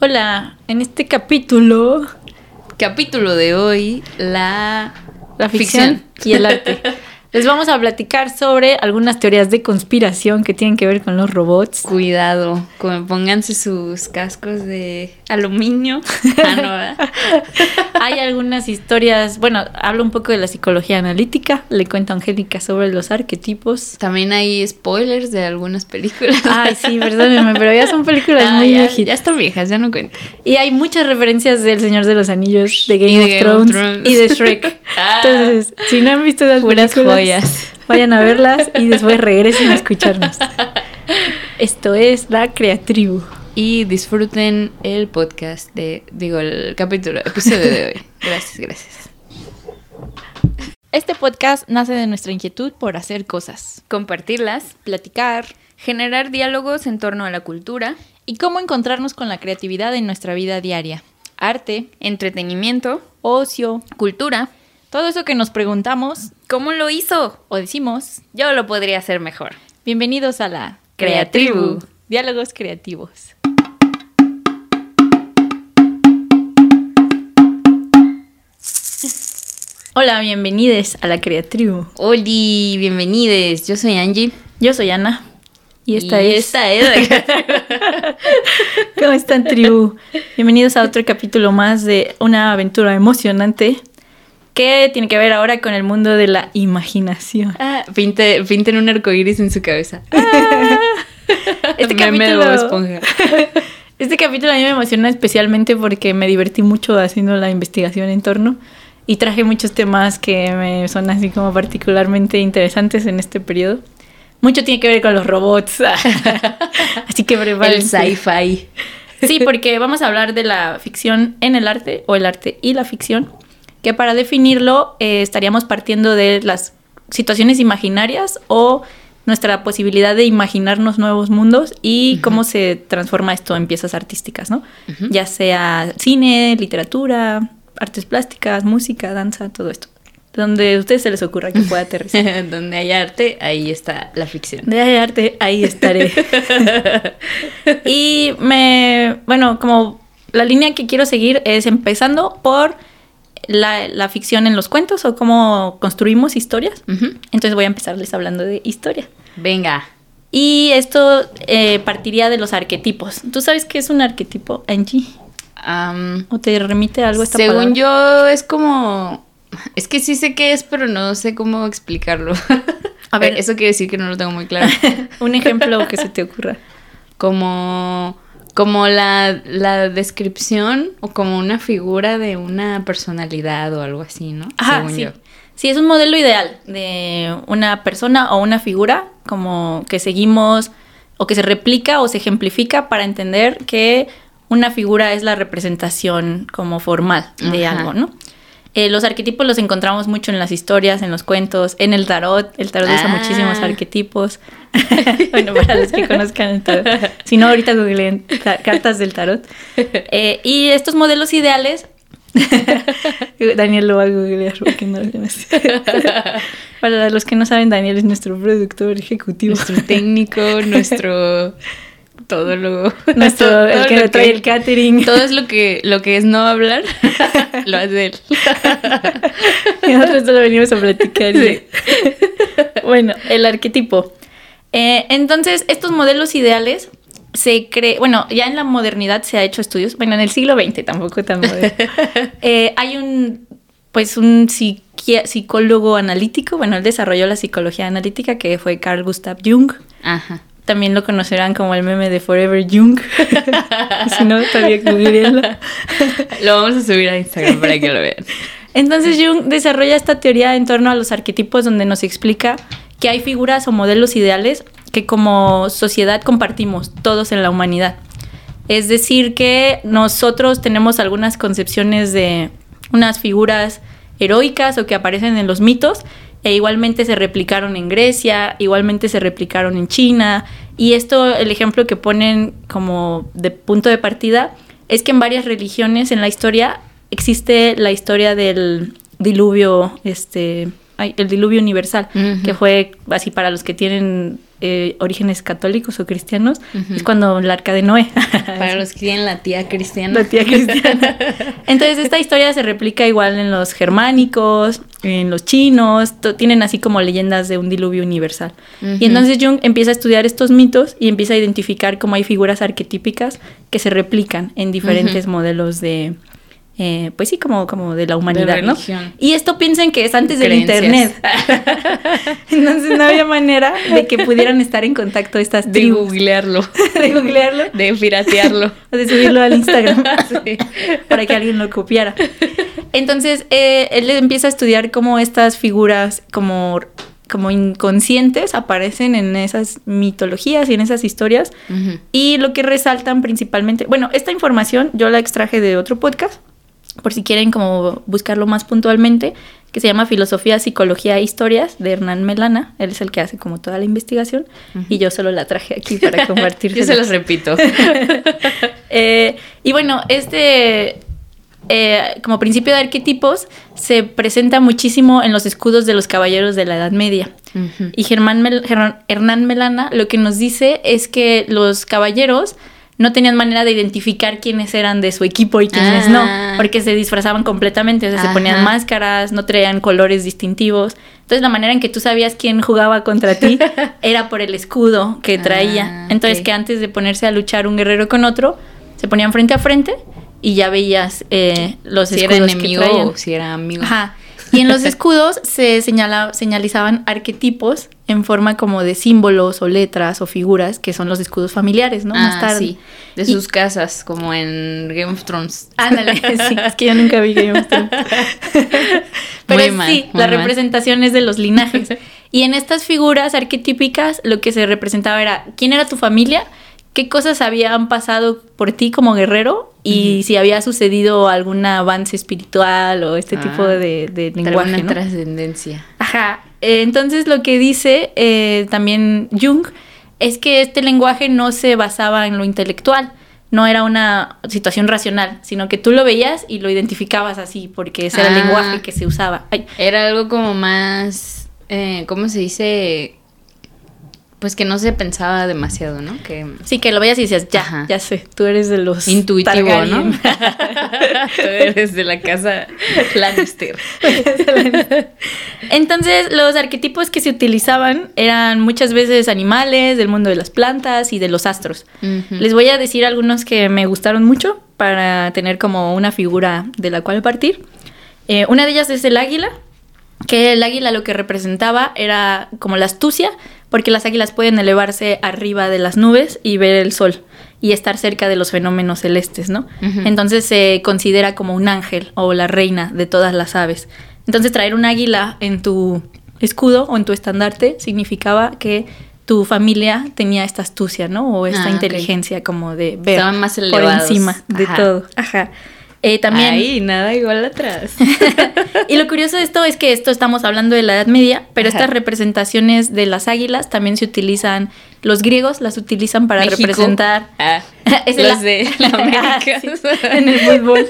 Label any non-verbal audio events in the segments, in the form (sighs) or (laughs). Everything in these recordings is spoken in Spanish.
Hola, en este capítulo, Capítulo de hoy, la, la ficción, y el arte. (laughs) Les vamos a platicar sobre algunas teorías de conspiración que tienen que ver con los robots. Cuidado, pónganse sus cascos de aluminio. (laughs) Ah, no. Hay algunas historias, bueno, hablo un poco de la psicología analítica, le cuento a Angélica sobre los arquetipos. También hay spoilers de algunas películas. Ay, sí, perdónenme, pero ya son películas Ah, muy ya, viejitas. ya están viejas, ya no cuento. Y hay muchas referencias del Señor de los Anillos, de Game, Y of, Game of Thrones, Thrones. y de Shrek. (laughs) Ah. Entonces, si no han visto las películas, joyas. (laughs) vayan a verlas y después regresen a escucharnos. Esto es La Creatribu. Y disfruten el podcast de, digo, el capítulo, episodio de hoy. Gracias, gracias. Este podcast nace de nuestra inquietud por hacer cosas, Compartirlas, platicar generar diálogos en torno a la cultura, y cómo encontrarnos con la creatividad en nuestra vida diaria. Arte, entretenimiento, ocio, cultura. Todo eso que nos preguntamos ¿Cómo lo hizo? o decimos. Yo lo podría hacer mejor. Bienvenidos a la Creatribu. Diálogos creativos. Hola, bienvenidos a la Creatribu. Oli, bienvenidos. Yo soy Angie. Yo soy Ana. Y esta es. Esta es. (laughs) ¿Cómo están, tribu? Bienvenidos a otro capítulo más de una aventura emocionante que tiene que ver ahora con el mundo de la imaginación. ah, pinte, pinten un arcoíris en su cabeza. (laughs) Este Meme de capítulo- Esponja. (laughs) Este capítulo a mí me emociona especialmente porque me divertí mucho haciendo la investigación en torno y traje muchos temas que me son así como particularmente interesantes en este periodo. Mucho tiene que ver con los robots. (laughs) así que El prepárense. sci-fi. Sí, porque vamos a hablar de la ficción en el arte o el arte y la ficción, que para definirlo eh, estaríamos partiendo de las situaciones imaginarias o nuestra posibilidad de imaginarnos nuevos mundos y cómo se transforma esto en piezas artísticas, ¿no? Ya sea cine, literatura, artes plásticas, música, danza, todo esto. Donde a ustedes se les ocurra que pueda aterrizar. (laughs) Donde hay arte, ahí está la ficción. De arte, ahí estaré. (laughs) y me, bueno, como la línea que quiero seguir es empezando por la, la ficción en los cuentos o cómo construimos historias. Entonces voy a empezarles hablando de historia. Venga. Y esto eh, partiría de los arquetipos. ¿Tú sabes qué es un arquetipo, Angie? ¿O te remite a algo esta según palabra? yo, es como. Es que sí sé qué es, pero no sé cómo explicarlo. (laughs) A ver. Eso quiere decir que no lo tengo muy claro. (laughs) un ejemplo que se te ocurra. (laughs) como como la, la descripción o como una figura de una personalidad o algo así, ¿no? Ajá, Según sí. yo. Sí, es un modelo ideal de una persona o una figura como que seguimos o que se replica o se ejemplifica para entender que una figura es la representación como formal de Ajá. algo, ¿no? Eh, los arquetipos los encontramos mucho en las historias, en los cuentos, en el tarot. El tarot usa Ah. muchísimos arquetipos. (laughs) bueno, para los que conozcan el tarot. Si no, ahorita googleen ca- cartas del tarot. Eh, y estos modelos ideales (laughs) Daniel lo va a googlear porque no lo conoce. (laughs) Para los que no saben, Daniel es nuestro productor ejecutivo. Nuestro técnico, nuestro todólogo. (laughs) Nuestro, (laughs) Todo el que lo el catering. Todo es lo que, lo que es no hablar, (laughs) lo hace él. Y nosotros solo venimos a platicar. Sí. bueno, el arquetipo. Eh, entonces, estos modelos ideales se cree, bueno, ya en la modernidad se ha hecho estudios, bueno, en el siglo XX tampoco tan moderno. Eh, hay un, pues, un psicólogo analítico, bueno, él desarrolló la psicología analítica, que fue Carl Gustav Jung. Ajá. También lo conocerán como el meme de Forever Jung. (laughs) si no, todavía googleenlo. Lo vamos a subir a Instagram para que lo vean. Entonces Jung desarrolla esta teoría en torno a los arquetipos donde nos explica que hay figuras o modelos ideales que como sociedad compartimos todos en la humanidad. Es decir, que nosotros tenemos algunas concepciones de unas figuras heroicas o que aparecen en los mitos e igualmente se replicaron en Grecia, igualmente se replicaron en China y esto el ejemplo que ponen como de punto de partida es que en varias religiones en la historia existe la historia del diluvio, este, ay, el diluvio universal, que fue así para los que tienen eh, orígenes católicos o cristianos, es cuando el arca de Noé. (laughs) Para los que tienen la tía cristiana. La tía cristiana. (laughs) Entonces esta historia se replica igual en los germánicos, en los chinos, tienen así como leyendas de un diluvio universal. Y entonces Jung empieza a estudiar estos mitos y empieza a identificar cómo hay figuras arquetípicas que se replican en diferentes modelos de, eh, pues sí, como, como de la humanidad, ¿no? Y esto piensen que es antes del internet. (laughs) (laughs) Entonces no había manera de que pudieran estar en contacto estas tribus. De googlearlo. (laughs) de googlearlo. De piratearlo. de subirlo al Instagram. Para que alguien lo copiara. Entonces, eh, él empieza a estudiar cómo estas figuras como como inconscientes aparecen en esas mitologías y en esas historias. Y lo que resaltan principalmente, bueno, esta información yo la extraje de otro podcast, por si quieren como buscarlo más puntualmente, que se llama Filosofía, Psicología e Historias de Hernán Melana. Él es el que hace como toda la investigación y yo solo la traje aquí para (laughs) compartir. yo se los repito. (laughs) Eh, y bueno, este eh, como principio de arquetipos, se presenta muchísimo en los escudos de los caballeros de la Edad Media. Y Germán Hernán Melana lo que nos dice es que los caballeros no tenían manera de identificar quiénes eran de su equipo y quiénes no, ah. porque se disfrazaban completamente, o sea, se ponían máscaras, no traían colores distintivos. Entonces la manera en que tú sabías quién jugaba contra ti (laughs) era por el escudo que traía. Ah, Entonces que antes de ponerse a luchar un guerrero con otro, se ponían frente a frente y ya veías eh, los si era enemigo o si era amigo. Ajá. Y en los escudos se señala, señalizaban arquetipos en forma como de símbolos o letras o figuras, que son los escudos familiares, ¿no? Más ah, tarde. Sí, de sus casas, como en Game of Thrones. Ándale, (laughs) sí, es que yo nunca vi Game of Thrones. (laughs) Pero sí, la representación es de los linajes. (laughs) Y en estas figuras arquetípicas lo que se representaba era quién era tu familia, qué cosas habían pasado por ti como guerrero y si había sucedido algún avance espiritual o este tipo ah, de, de lenguaje. Una trascendencia. Ajá. Eh, entonces lo que dice eh, también Jung es que este lenguaje no se basaba en lo intelectual, no era una situación racional, sino que tú lo veías y lo identificabas así, porque ese era el ah. lenguaje que se usaba. Era algo como más, eh, ¿cómo se dice? Pues que no se pensaba demasiado, ¿no? Que... Sí, que lo veías y decías, ya, ya sé, tú eres de los... Intuitivo, ¿no? (laughs) tú eres de la casa Lannister. Entonces, los arquetipos que se utilizaban eran muchas veces animales, del mundo de las plantas y de los astros. Les voy a decir algunos que me gustaron mucho para tener como una figura de la cual partir. Eh, una de ellas es el águila, que el águila lo que representaba era como la astucia, porque las águilas pueden elevarse arriba de las nubes y ver el sol y estar cerca de los fenómenos celestes, ¿no? Entonces se considera como un ángel o la reina de todas las aves. Entonces traer un águila en tu escudo o en tu estandarte significaba que tu familia tenía esta astucia, ¿no? O esta ah, inteligencia como de ver más por encima de todo. Ajá. Eh, también... Ahí, nada igual atrás. (laughs) y lo curioso de esto es que esto estamos hablando de la Edad Media, pero estas representaciones de las águilas también se utilizan, los griegos las utilizan para representar... Ah, (laughs) es los de (laughs) la América. en el fútbol.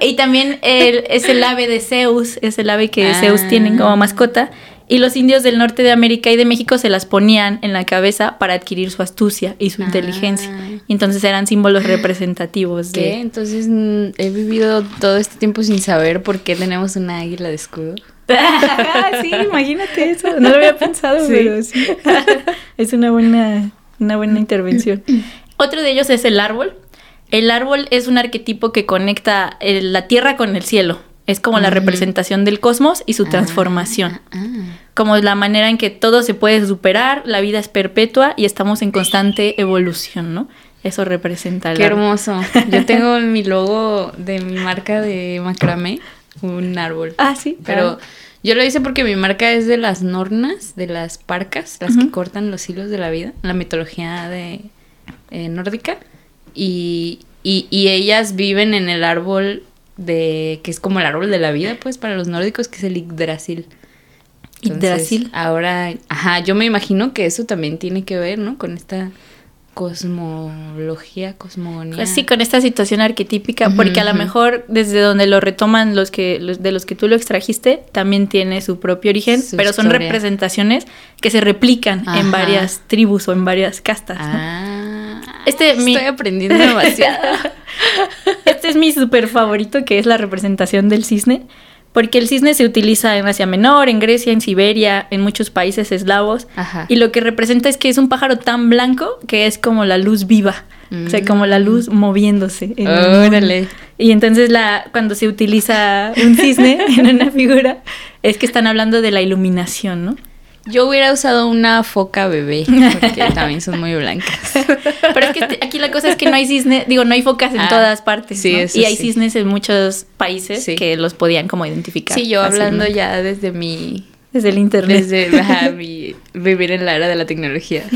y también es el ave de Zeus, es el ave que Zeus tiene como mascota y los indios del norte de América y de México se las ponían en la cabeza para adquirir su astucia y su inteligencia. Ah. Y entonces eran símbolos representativos de... Entonces mm, he vivido todo este tiempo sin saber por qué tenemos una águila de escudo. (laughs) sí, imagínate eso. No lo había pensado, pero sí. (laughs) es una buena, una buena intervención. Otro de ellos es el árbol. El árbol es un arquetipo que conecta la tierra con el cielo. Es como la representación del cosmos y su ah, transformación. Ah, ah. Como la manera en que todo se puede superar, la vida es perpetua y estamos en constante evolución, ¿no? Eso representa Qué hermoso. (laughs) Yo tengo mi logo de mi marca de macramé, un árbol. Ah, sí. Pero yo lo hice porque mi marca es de las nornas, de las parcas, las que cortan los hilos de la vida, la mitología de eh, nórdica. Y, y, y ellas viven en el árbol de que es como el árbol de la vida, pues, para los nórdicos, que es el Yggdrasil. Yggdrasil. Ahora, ajá, yo me imagino que eso también tiene que ver, ¿no? Con esta cosmología, cosmogonía. Pues sí, con esta situación arquetípica, porque a lo mejor desde donde lo retoman los que los, de los que tú lo extrajiste, también tiene su propio origen, Su pero son representaciones que se replican en varias tribus o en varias castas. ¿no? Este, mi- estoy aprendiendo demasiado. (laughs) Este es mi súper favorito, que es la representación del cisne, porque el cisne se utiliza en Asia Menor, en Grecia, en Siberia, en muchos países eslavos, Ajá. y lo que representa es que es un pájaro tan blanco que es como la luz viva, o sea, como la luz moviéndose. en. Órale. Y entonces la, cuando se utiliza un cisne (laughs) en una figura, es que están hablando de la iluminación, ¿no? Yo hubiera usado una foca bebé, (laughs) porque también son muy blancas. Pero es que aquí la cosa es que no hay cisne, digo, no hay focas en Ah, todas partes. sí, ¿no? eso y hay sí. cisnes en muchos países Sí. que los podían como identificar. Sí, yo hablando fácilmente. ya desde mi... Desde el internet. Desde ajá, mi vivir en la era de la tecnología. (laughs)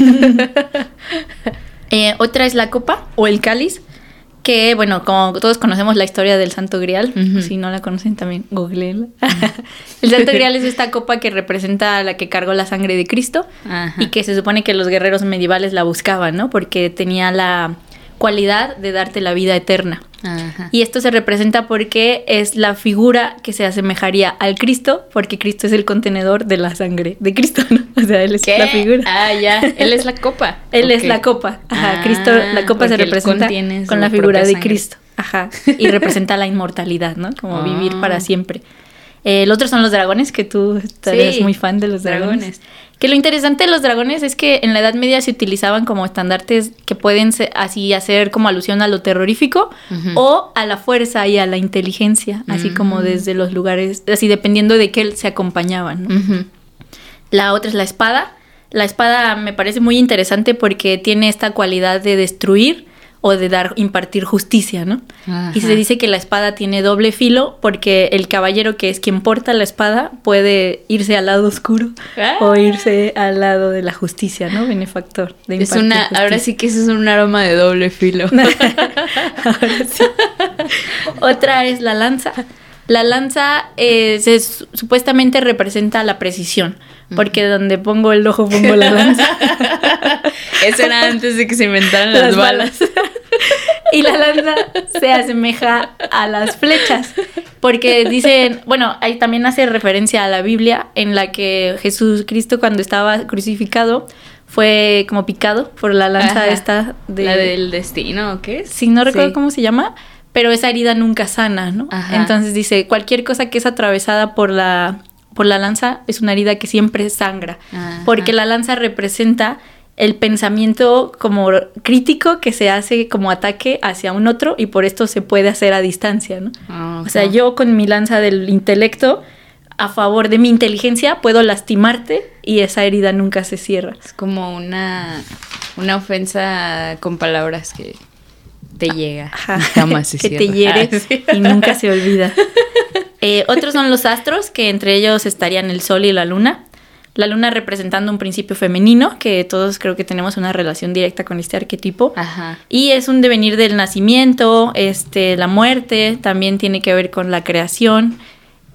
Eh, otra es la copa o el cáliz, que bueno, como todos conocemos la historia del Santo Grial, si no la conocen también, googleenla. el Santo (laughs) Grial es esta copa que representa a la que cargó la sangre de Cristo y que se supone que los guerreros medievales la buscaban, ¿no? Porque tenía la cualidad de darte la vida eterna. Ajá. Y esto se representa porque es la figura que se asemejaría al Cristo, porque Cristo es el contenedor de la sangre de Cristo, ¿no? (laughs) O sea, él es ¿Qué? la figura. Ah, ya. Él es la copa. (laughs) Él es la copa. Ajá, Ah, Cristo, la copa se representa con la figura de sangre. Cristo. Ajá. Y representa la inmortalidad, ¿no? Como vivir Ah. para siempre. Eh, el otro son los dragones, que tú eres Sí, muy fan de los dragones. dragones. Que lo interesante de los dragones es que en la Edad Media se utilizaban como estandartes que pueden así hacer como alusión a lo terrorífico o a la fuerza y a la inteligencia, así como Mm. desde los lugares, así dependiendo de qué se acompañaban. La otra es la espada. La espada me parece muy interesante porque tiene esta cualidad de destruir o de dar, impartir justicia, ¿no? Y se dice que la espada tiene doble filo porque el caballero que es quien porta la espada puede irse al lado oscuro Ah. o irse al lado de la justicia, ¿no? Benefactor. de Es una, ahora justicia. sí que eso es un arma de doble filo. (laughs) Ahora sí. Otra es la lanza. La lanza eh, se supuestamente representa la precisión, porque donde pongo el ojo pongo la lanza. (laughs) Eso era antes de que se inventaran (laughs) las, Las balas. Y la lanza se asemeja a las flechas, porque dicen, bueno, ahí también hace referencia a la Biblia en la que Jesús Cristo cuando estaba crucificado fue como picado por la lanza Ajá. esta de La del destino, ¿o qué? Sí, no recuerdo Sí. cómo se llama, pero esa herida nunca sana, ¿no? Ajá. Entonces dice, cualquier cosa que es atravesada por la, por la lanza es una herida que siempre sangra, Ajá. porque la lanza representa el pensamiento como crítico que se hace como ataque hacia un otro y por esto se puede hacer a distancia, ¿no? Ah, O sea, yo con mi lanza del intelecto a favor de mi inteligencia puedo lastimarte y esa herida nunca se cierra. Es como una, una ofensa con palabras que te llega. Ajá. Jamás se (laughs) que cierra. te hiere Ah, y nunca (laughs) se olvida. Eh, otros son los astros, que entre ellos estarían el sol y la luna. La luna representando un principio femenino, que todos creo que tenemos una relación directa con este arquetipo. Ajá. Y es un devenir del nacimiento, este, la muerte, también tiene que ver con la creación.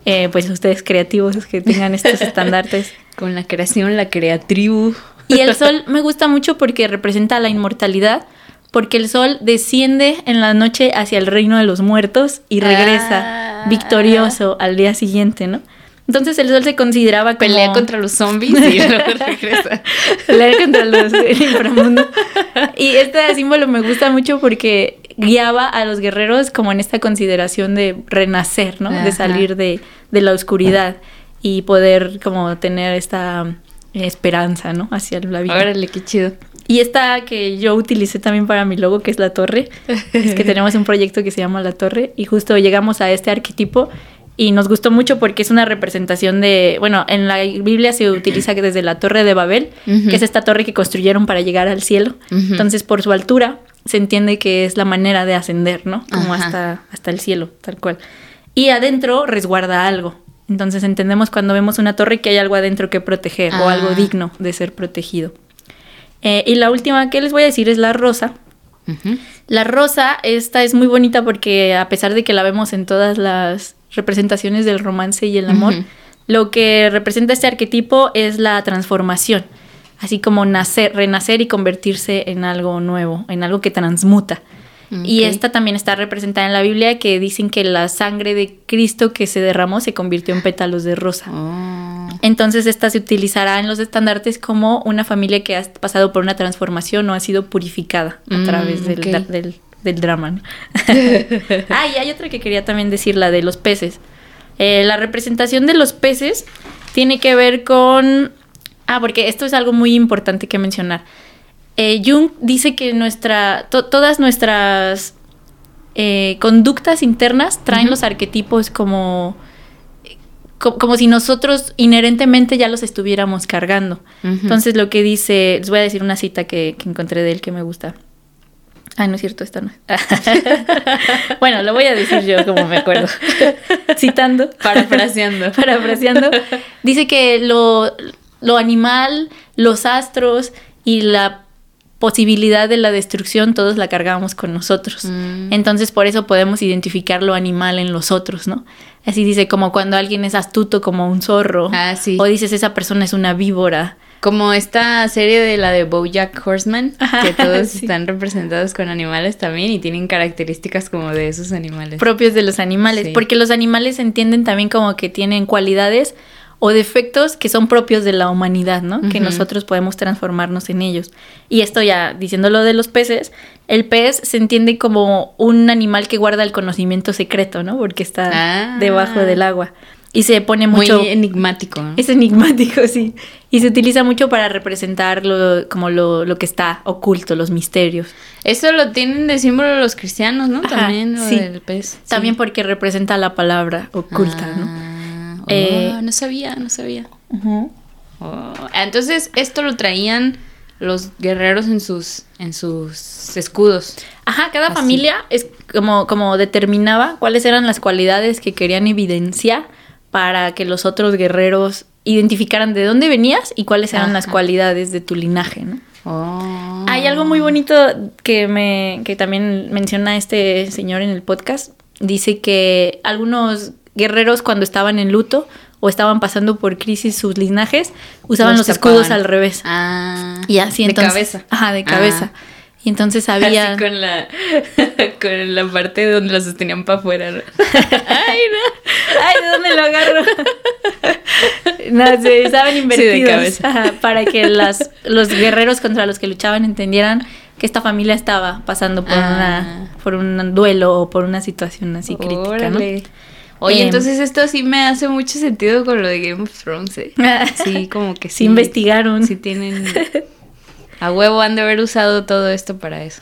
Eh, pues ustedes creativos que tengan estos (laughs) estandartes. Con la creación, la creatribu. Y el (laughs) sol me gusta mucho porque representa la inmortalidad, porque el sol desciende en la noche hacia el reino de los muertos y regresa Ah. victorioso al día siguiente, ¿no? Entonces el sol se consideraba como... Pelea contra los zombies y (laughs) luego regresa. Pelear contra los del inframundo. Y este símbolo me gusta mucho porque guiaba a los guerreros como en esta consideración de renacer, ¿no? De salir de, de la oscuridad y poder como tener esta eh, esperanza, ¿no? Hacia la vida. Órale, qué chido. Y esta que yo utilicé también para mi logo, que es la torre, es que (laughs) tenemos un proyecto que se llama La Torre y justo llegamos a este arquetipo y nos gustó mucho porque es una representación de, bueno, en la Biblia se utiliza desde la Torre de Babel, que es esta torre que construyeron para llegar al cielo. Entonces, por su altura, se entiende que es la manera de ascender, ¿no? Como Ajá. hasta, hasta el cielo, tal cual. Y adentro resguarda algo. Entonces entendemos cuando vemos una torre que hay algo adentro que proteger o Ah. algo digno de ser protegido. Eh, y la última que les voy a decir es la rosa. La rosa, esta es muy bonita porque a pesar de que la vemos en todas las representaciones del romance y el amor, lo que representa este arquetipo es la transformación. así como nacer, renacer y convertirse en algo nuevo, en algo que transmuta. Y Ok. esta también está representada en la Biblia que dicen que la sangre de Cristo que se derramó se convirtió en pétalos de rosa. Oh. Entonces esta se utilizará en los estandartes como una familia que ha pasado por una transformación o ha sido purificada a Mm, través del, del drama. (laughs) ah, y hay otra que quería también decir, la de los peces. Eh, la representación de los peces tiene que ver con... Ah, porque esto es algo muy importante que mencionar. Eh, Jung dice que nuestra, to- todas nuestras eh, conductas internas traen los arquetipos como, co- como si nosotros inherentemente ya los estuviéramos cargando. Entonces lo que dice, les voy a decir una cita que, que encontré de él que me gusta. Ah, no es cierto, esta no. (laughs) bueno, lo voy a decir yo como me acuerdo. (laughs) Citando. Parafraseando. (laughs) Parafraseando. Dice que lo, lo animal, los astros y la posibilidad de la destrucción todos la cargamos con nosotros. Mm. Entonces por eso podemos identificar lo animal en los otros, ¿no? Así dice como cuando alguien es astuto como un zorro. Ah, sí. O dices esa persona es una víbora. Como esta serie de la de Bojack Horseman, que todos (laughs) sí. están representados con animales también y tienen características como de esos animales. propios de los animales, Sí. porque los animales se entienden también como que tienen cualidades o defectos que son propios de la humanidad, ¿no? Que nosotros podemos transformarnos en ellos. Y esto ya diciéndolo de los peces, el pez se entiende como un animal que guarda el conocimiento secreto, ¿no? Porque está Ah. debajo del agua y se pone Muy mucho enigmático. ¿no? es enigmático, (laughs) sí. Y se utiliza mucho para representar lo, como lo, lo que está oculto, los misterios. Eso lo tienen de símbolo los cristianos, ¿no? Ajá, También lo sí. del pez. También Sí. porque representa la palabra oculta, ¿no? Ah, oh, Eh, no sabía, no sabía. Oh, Entonces, esto lo traían los guerreros en sus, en sus escudos. Ajá, cada Así. familia es como, como determinaba cuáles eran las cualidades que querían evidenciar para que los otros guerreros identificaran de dónde venías y cuáles eran las cualidades de tu linaje, ¿no? Oh. Hay algo muy bonito que me que también menciona este señor en el podcast. Dice que algunos guerreros cuando estaban en luto o estaban pasando por crisis sus linajes usaban los, escudos al revés. Ah. Y así de entonces. cabeza. Ajá, de cabeza. Ah. Y entonces había Así con la, (laughs) con la parte donde la sostenían para afuera. ¿no? (laughs) Ay, no. Ay, ¿de dónde lo agarro? (laughs) no, sí, estaban invertidos. cabeza. Ajá, para que las, los guerreros contra los que luchaban entendieran que esta familia estaba pasando por, Ah. una, por un duelo o por una situación así crítica, ¿no? Oye, Em, entonces esto sí me hace mucho sentido con lo de Game of Thrones. ¿eh? Sí, como que sí. Sí investigaron. Sí tienen... A huevo han de haber usado todo esto para eso.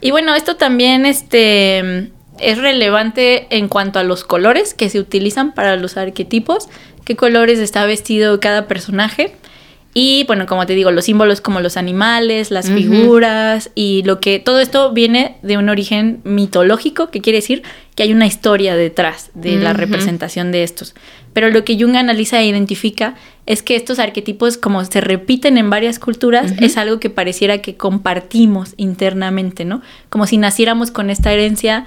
Y bueno, esto también este, es relevante en cuanto a los colores que se utilizan para los arquetipos, qué colores está vestido cada personaje. Y bueno, como te digo, los símbolos como los animales, las figuras y lo que todo esto viene de un origen mitológico, que quiere decir que hay una historia detrás de la representación de estos. Pero lo que Jung analiza e identifica es que estos arquetipos, como se repiten en varias culturas, es algo que pareciera que compartimos internamente, ¿no? Como si naciéramos con esta herencia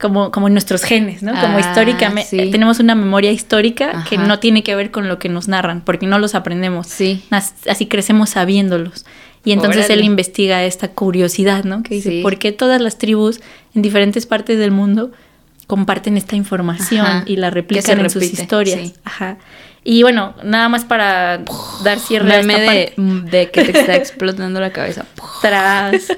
como, como en nuestros genes, ¿no? Como Ah, históricamente, sí. tenemos una memoria histórica que no tiene que ver con lo que nos narran, porque no los aprendemos. Sí. Así crecemos sabiéndolos. Y entonces Órale. él investiga esta curiosidad, ¿no? Que dice, Sí. ¿por qué todas las tribus en diferentes partes del mundo comparten esta información Ajá. y la replican en sus historias? sí. Ajá. Y bueno, nada más para dar cierre a esta de, parte. de que te está explotando la cabeza. (laughs) Tras.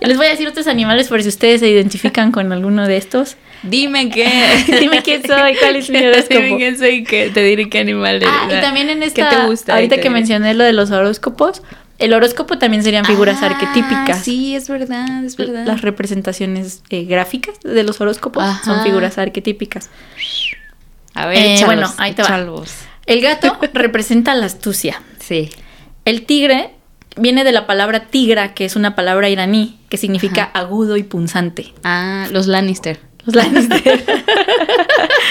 Les voy a decir otros animales por si ustedes se identifican con alguno de estos. Dime qué. (laughs) Dime quién soy, cuál es mi (laughs) horóscopo. Dime quién soy y que te diré qué animal eres. Ah, y también en esta. ¿Qué te gusta? Ahorita que diré. mencioné lo de los horóscopos, el horóscopo también serían figuras Ah, arquetípicas. Sí, es verdad, es verdad. Las representaciones eh, gráficas de los horóscopos son figuras arquetípicas. A ver, Eh, échalos, bueno, ahí te va. El gato (laughs) representa la astucia. Sí. El tigre viene de la palabra tigra, que es una palabra iraní, que significa agudo y punzante. Ah, los Lannister. Los Lannister. (laughs)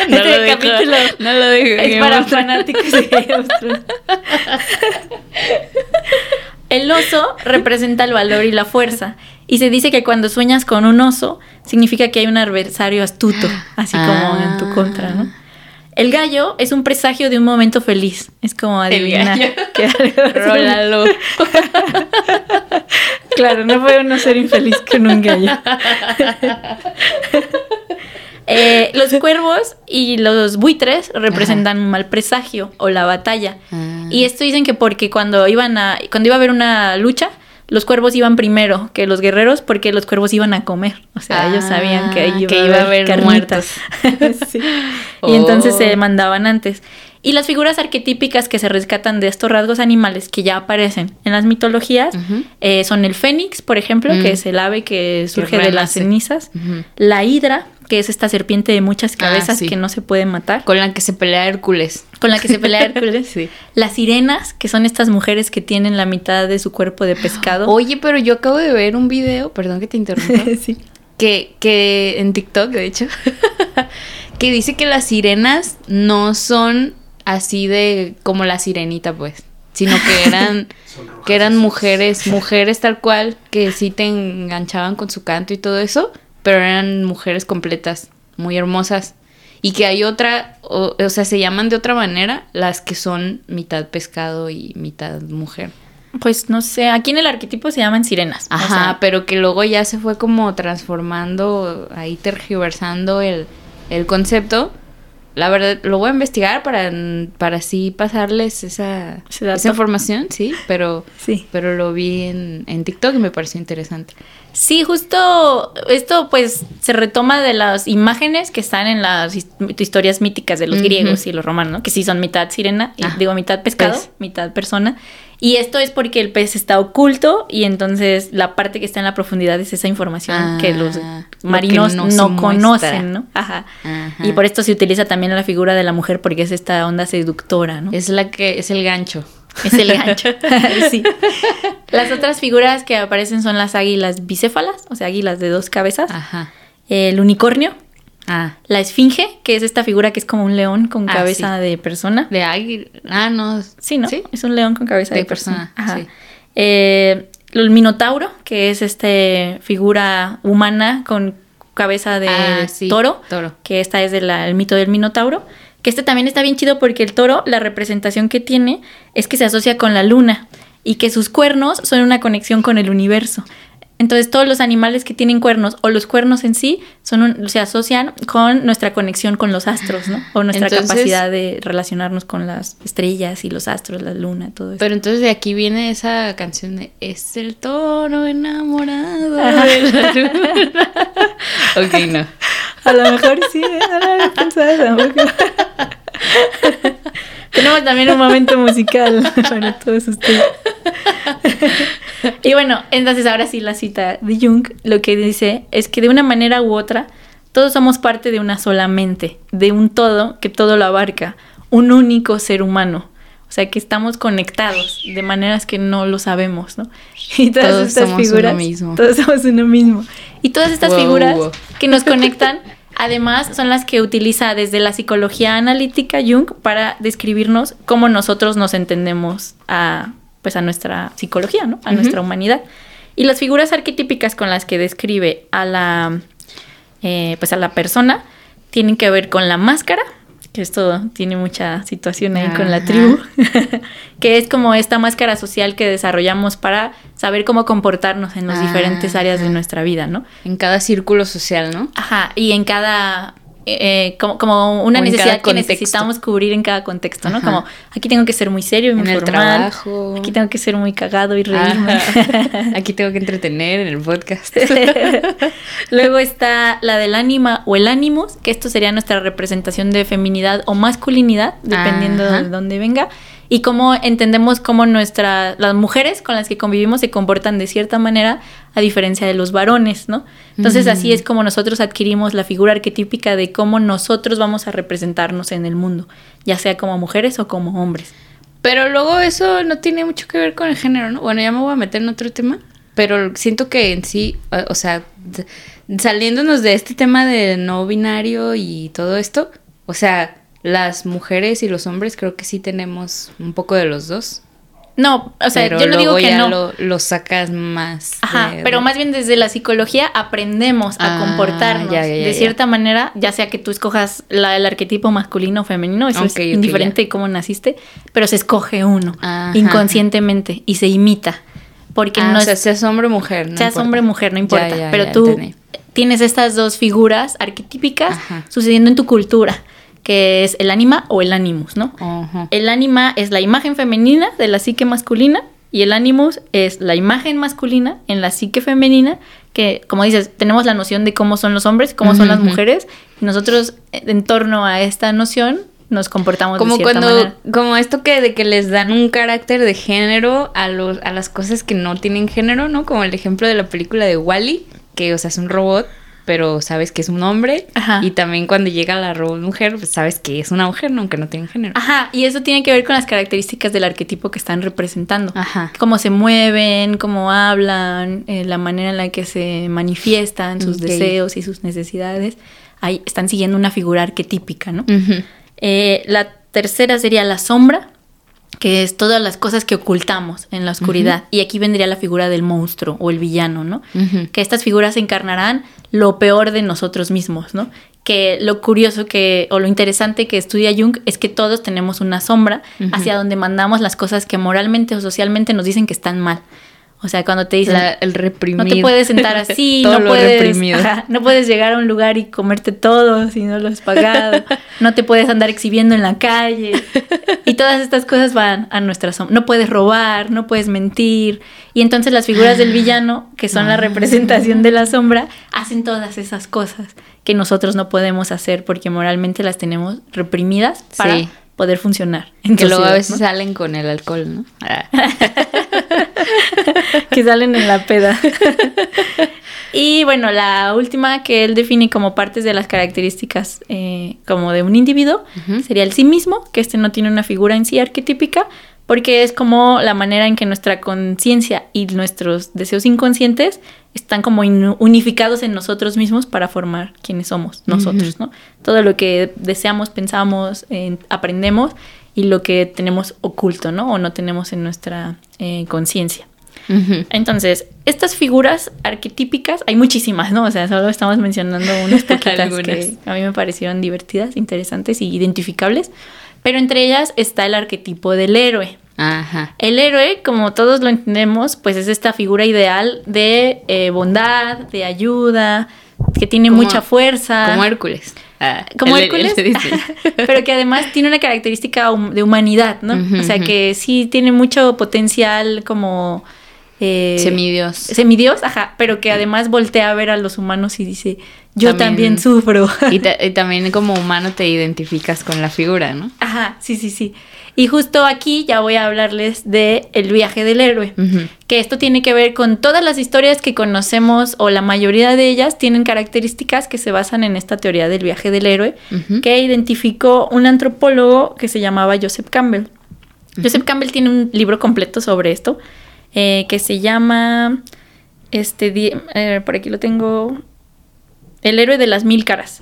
No Este lo dijo, capítulo no lo dijo es para fanáticos de. (laughs) El oso representa el valor y la fuerza. Y se dice que cuando sueñas con un oso, significa que hay un adversario astuto, así como en tu contra, ¿no? El gallo es un presagio de un momento feliz. Es como adivinar que algo Rólalo. (laughs) Claro, no puede uno ser infeliz con un gallo. (laughs) Eh, (laughs) los cuervos y los buitres representan un mal presagio o la batalla. Ah. Y esto dicen que porque cuando iban a, cuando iba a haber una lucha, los cuervos iban primero que los guerreros porque los cuervos iban a comer. O sea, ellos sabían que Ah, iba, que a iba a haber haber. (laughs) Sí. Y entonces Oh. se mandaban antes. Y las figuras arquetípicas que se rescatan de estos rasgos animales que ya aparecen en las mitologías Ujú. eh, son el fénix, por ejemplo, Mm. que es el ave que surge de las cenizas. La hidra, que es esta serpiente de muchas Ah, cabezas sí. que no se puede matar, Con la que se pelea Hércules. con la que se pelea Hércules. (laughs) Sí. Las sirenas, que son estas mujeres que tienen la mitad de su cuerpo de pescado. (gasps) Oye, pero yo acabo de ver un video, perdón que te interrumpa, (laughs) sí. que, que en TikTok, de hecho, (laughs) que dice que las sirenas no son así de como la sirenita, pues, sino que eran que eran mujeres, mujeres tal cual, que sí te enganchaban con su canto y todo eso, pero eran mujeres completas, muy hermosas. Y que hay otra, o, o sea, se llaman de otra manera las que son mitad pescado y mitad mujer. Pues no sé, aquí en el arquetipo se llaman sirenas. o Ajá, sea, pero que luego ya se fue como transformando, ahí tergiversando el, el concepto. La verdad, lo voy a investigar para, para así pasarles esa, esa información, sí, pero, sí. pero lo vi en, en TikTok y me pareció interesante. Sí, justo esto pues se retoma de las imágenes que están en las his- historias míticas de los griegos y los romanos, ¿no? que sí son mitad sirena, y Ah, digo mitad pescado, pez. mitad persona. Y esto es porque el pez está oculto y entonces la parte que está en la profundidad es esa información Ah, que los lo que marinos no conocen, ¿no? Ajá. Ajá. Y por esto se utiliza también la figura de la mujer porque es esta onda seductora, ¿no? Es la que es el gancho. Es el gancho. (laughs) sí. Las otras figuras que aparecen son las águilas bicéfalas, o sea, águilas de dos cabezas. Ajá. El unicornio, Ah, la esfinge, que es esta figura que es como un león con Ah, cabeza de persona. de águila. Ah, no. Sí, ¿no? Sí. Es un león con cabeza de, De persona. persona, Ajá. sí. Eh, el minotauro, que es este figura humana con cabeza de Ah, sí, toro, toro. que esta es del el mito del minotauro. Que este también está bien chido porque el toro, la representación que tiene es que se asocia con la luna y que sus cuernos son una conexión con el universo. Entonces todos los animales que tienen cuernos o los cuernos en sí son un- se asocian con nuestra conexión con los astros, ¿no? O nuestra Entonces- capacidad de relacionarnos con las estrellas y los astros, la luna, todo eso. Pero entonces de aquí viene esa canción de Es el toro enamorado de la (laughs) luna. (laughs) ok, no. A lo mejor sí, ¿eh? no lo había pensado tampoco. (laughs) Tenemos también un momento musical (laughs) para todos ustedes. y bueno, entonces ahora sí la cita de Jung lo que dice es que de una manera u otra todos somos parte de una sola mente, de un todo que todo lo abarca, un único ser humano. O sea que estamos conectados de maneras que no lo sabemos, ¿no? (laughs) Y todas Todos estas somos uno mismo. todos somos uno mismo. Y todas estas Wow, figuras que nos conectan, además son las que utiliza desde la psicología analítica Jung para describirnos cómo nosotros nos entendemos a, pues a nuestra psicología, ¿no? A nuestra humanidad. Y las figuras arquetípicas con las que describe a la, eh, pues a la persona tienen que ver con la máscara, que esto tiene mucha situación ahí con la tribu, (laughs) que es como esta máscara social que desarrollamos para saber cómo comportarnos en las diferentes áreas de nuestra vida, ¿no? En cada círculo social, ¿no? Ajá, y en cada... eh, como, como una necesidad que necesitamos cubrir en cada contexto, ¿no? Ajá. Como aquí tengo que ser muy serio y muy En el formal. trabajo. Aquí tengo que ser muy cagado y reírme. Ajá. (laughs) Aquí tengo que entretener en el podcast. (laughs) Luego está la del ánima o el ánimos, que esto sería nuestra representación de feminidad o masculinidad, dependiendo Ajá. de dónde venga. Y cómo entendemos cómo nuestra, las mujeres con las que convivimos se comportan de cierta manera, a diferencia de los varones, ¿no? Entonces así es como nosotros adquirimos la figura arquetípica de cómo nosotros vamos a representarnos en el mundo, ya sea como mujeres o como hombres. Pero luego eso no tiene mucho que ver con el género, ¿no? Bueno, ya me voy a meter en otro tema, pero siento que en sí, o- sea, saliéndonos de este tema de no binario y todo esto, o sea, las mujeres y los hombres creo que sí tenemos un poco de los dos. No, o sea, pero yo no digo que ya no. Lo, lo sacas más. Ajá, de- pero más bien desde la psicología aprendemos a Ah, comportarnos ya, ya, ya, de cierta manera, ya sea que tú escojas la- el arquetipo masculino o femenino, eso es indiferente de cómo naciste, pero se escoge uno Ajá. inconscientemente y se imita. Porque Ah, no o sea, es, seas hombre o mujer. no seas importa. hombre o mujer, no importa, pero tú entendí. tienes estas dos figuras arquetípicas Ajá. sucediendo en tu cultura, que es el ánima o el animus, ¿no? El ánima es la imagen femenina de la psique masculina y el animus es la imagen masculina en la psique femenina, que como dices, tenemos la noción de cómo son los hombres, cómo son las mujeres, y nosotros eh, en torno a esta noción nos comportamos Como de cuando, manera. como esto que de que les dan un carácter de género a los, a las cosas que no tienen género, ¿no? Como el ejemplo de la película de Wally, que o sea es un robot, pero sabes que es un hombre. Ajá. Y también cuando llega la robot mujer, pues sabes que es una mujer, aunque no tiene género. Ajá, y eso tiene que ver con las características del arquetipo que están representando. Ajá. Cómo se mueven, cómo hablan, eh, la manera en la que se manifiestan sus deseos y sus necesidades. Ahí están siguiendo una figura arquetípica, ¿no? Eh, la tercera sería la sombra, que es todas las cosas que ocultamos en la oscuridad. Y aquí vendría la figura del monstruo o el villano, ¿no? Que estas figuras encarnarán lo peor de nosotros mismos, ¿no? Que lo curioso que, o lo interesante que estudia Jung es que todos tenemos una sombra hacia donde mandamos las cosas que moralmente o socialmente nos dicen que están mal. O sea, cuando te dicen, La- el reprimido. no te puedes sentar (laughs) así, Todo no lo puedes, ajá, no puedes llegar a un lugar y comerte todo si no lo has pagado, (laughs) no te puedes andar exhibiendo en la calle y todas estas cosas van a nuestra sombra. No puedes robar, no puedes mentir y entonces las figuras del villano, que son la Ah. representación de la sombra, (laughs) hacen todas esas cosas que nosotros no podemos hacer porque moralmente las tenemos reprimidas para Sí. Poder funcionar. en Que luego a veces ¿no? salen con el alcohol, ¿no? Ah. (laughs) que salen en la peda. (laughs) y bueno, la última que él define como partes de las características eh, como de un individuo sería el sí mismo, que este no tiene una figura en sí arquetípica, porque es como la manera en que nuestra conciencia y nuestros deseos inconscientes están como unificados en nosotros mismos para formar quienes somos nosotros, ¿no? Todo lo que deseamos, pensamos, eh, aprendemos y lo que tenemos oculto, ¿no? O no tenemos en nuestra eh, conciencia. Entonces, estas figuras arquetípicas, hay muchísimas, ¿no? O sea, solo estamos mencionando unas (laughs) poquitas que a mí me parecieron divertidas, interesantes y identificables. Pero entre ellas está el arquetipo del héroe. Ajá. El héroe, como todos lo entendemos, pues es esta figura ideal de eh, bondad, de ayuda, que tiene Como- mucha fuerza. Como Hércules. Ah, Como el- Hércules, (laughs) el- (laughs) pero que además tiene una característica de humanidad, ¿no? O sea, que sí tiene mucho potencial como... eh, Semidios. Semidios, ajá, pero que además voltea a ver a los humanos y dice, yo también, También- sufro. Y, ta- (laughs) y también como humano te identificas con la figura, ¿no? ajá, sí, sí, sí. Y justo aquí ya voy a hablarles de El viaje del héroe. Que esto tiene que ver con todas las historias que conocemos o la mayoría de ellas tienen características que se basan en esta teoría del viaje del héroe que identificó un antropólogo que se llamaba Joseph Campbell. Joseph Campbell tiene un libro completo sobre esto eh, que se llama este eh, por aquí lo tengo El héroe de las mil caras.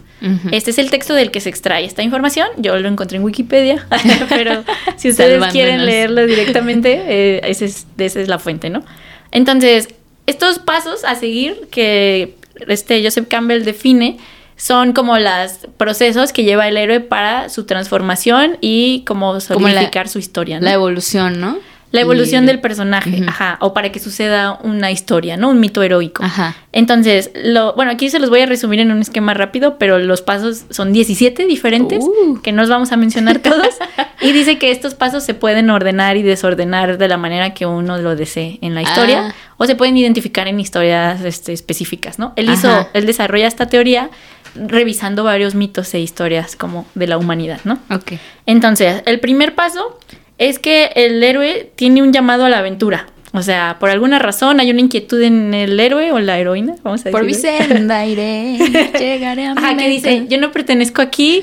Este es el texto del que se extrae esta información. Yo lo encontré en Wikipedia, (laughs) pero si ustedes quieren leerlo directamente, (laughs) eh, es, esa es la fuente, ¿no? Entonces, estos pasos a seguir que este Joseph Campbell define son como los procesos que lleva el héroe para su transformación y como Como la- solidificar su historia, ¿no? La evolución, ¿no? La evolución Y- del personaje, ajá, o para que suceda una historia, ¿no? Un mito heroico. Ajá. Entonces, lo, bueno, aquí se los voy a resumir en un esquema rápido, pero los pasos son 17 diferentes, Uh. que no os vamos a mencionar (laughs) todos. y dice que estos pasos se pueden ordenar y desordenar de la manera que uno lo desee en la historia, Ah. o se pueden identificar en historias este, específicas, ¿no? Él hizo, Ajá. él desarrolla esta teoría revisando varios mitos e historias como de la humanidad, ¿no? Ok. Entonces, el primer paso es que el héroe tiene un llamado a la aventura. O sea, por alguna razón hay una inquietud en el héroe o la heroína, vamos a Por mi senda iré, llegaré a mi Ajá, que dice, yo no pertenezco aquí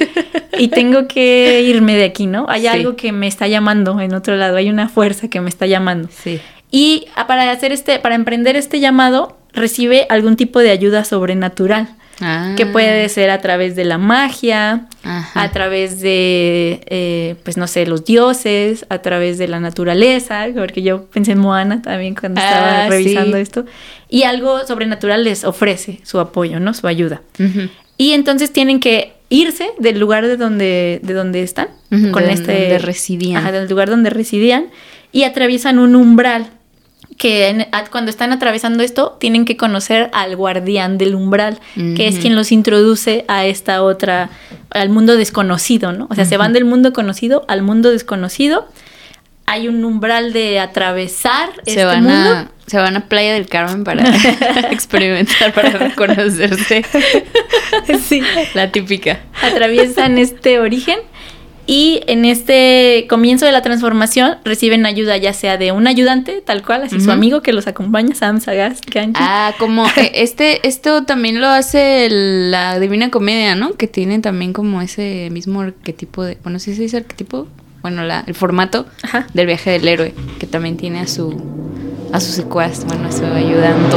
y tengo que irme de aquí, ¿no? Hay Sí. algo que me está llamando en otro lado, hay una fuerza que me está llamando. Sí. Y ah, para hacer este, para emprender este llamado, recibe algún tipo de ayuda sobrenatural. Ah. que puede ser a través de la magia, Ajá. a través de, eh, pues no sé, los dioses, a través de la naturaleza, porque yo pensé en Moana también cuando Ah, estaba revisando sí. esto, y algo sobrenatural les ofrece su apoyo, ¿no? Su ayuda. Y entonces tienen que irse del lugar de donde, de donde están, con de este... donde residían. Ajá, del lugar donde residían, y atraviesan un umbral, que en- a- cuando están atravesando esto, tienen que conocer al guardián del umbral, que es quien los introduce a esta otra, al mundo desconocido, ¿no? O sea, se van del mundo conocido al mundo desconocido. Hay un umbral de atravesar Se este van mundo. a se van a Playa del Carmen para (laughs) experimentar para reconocerse. Sí. La típica. atraviesan este origen y en este comienzo de la transformación reciben ayuda ya sea de un ayudante, tal cual, así su amigo que los acompaña, Sam Sagaz, Kanji. Ah, como (laughs) eh, este, esto también lo hace la Divina Comedia, ¿no? Que tiene también como ese mismo arquetipo de, bueno, sí se dice arquetipo, bueno, la, el formato Ajá. del viaje del héroe, que también tiene a su, a su secuaz, bueno, a su ayudante.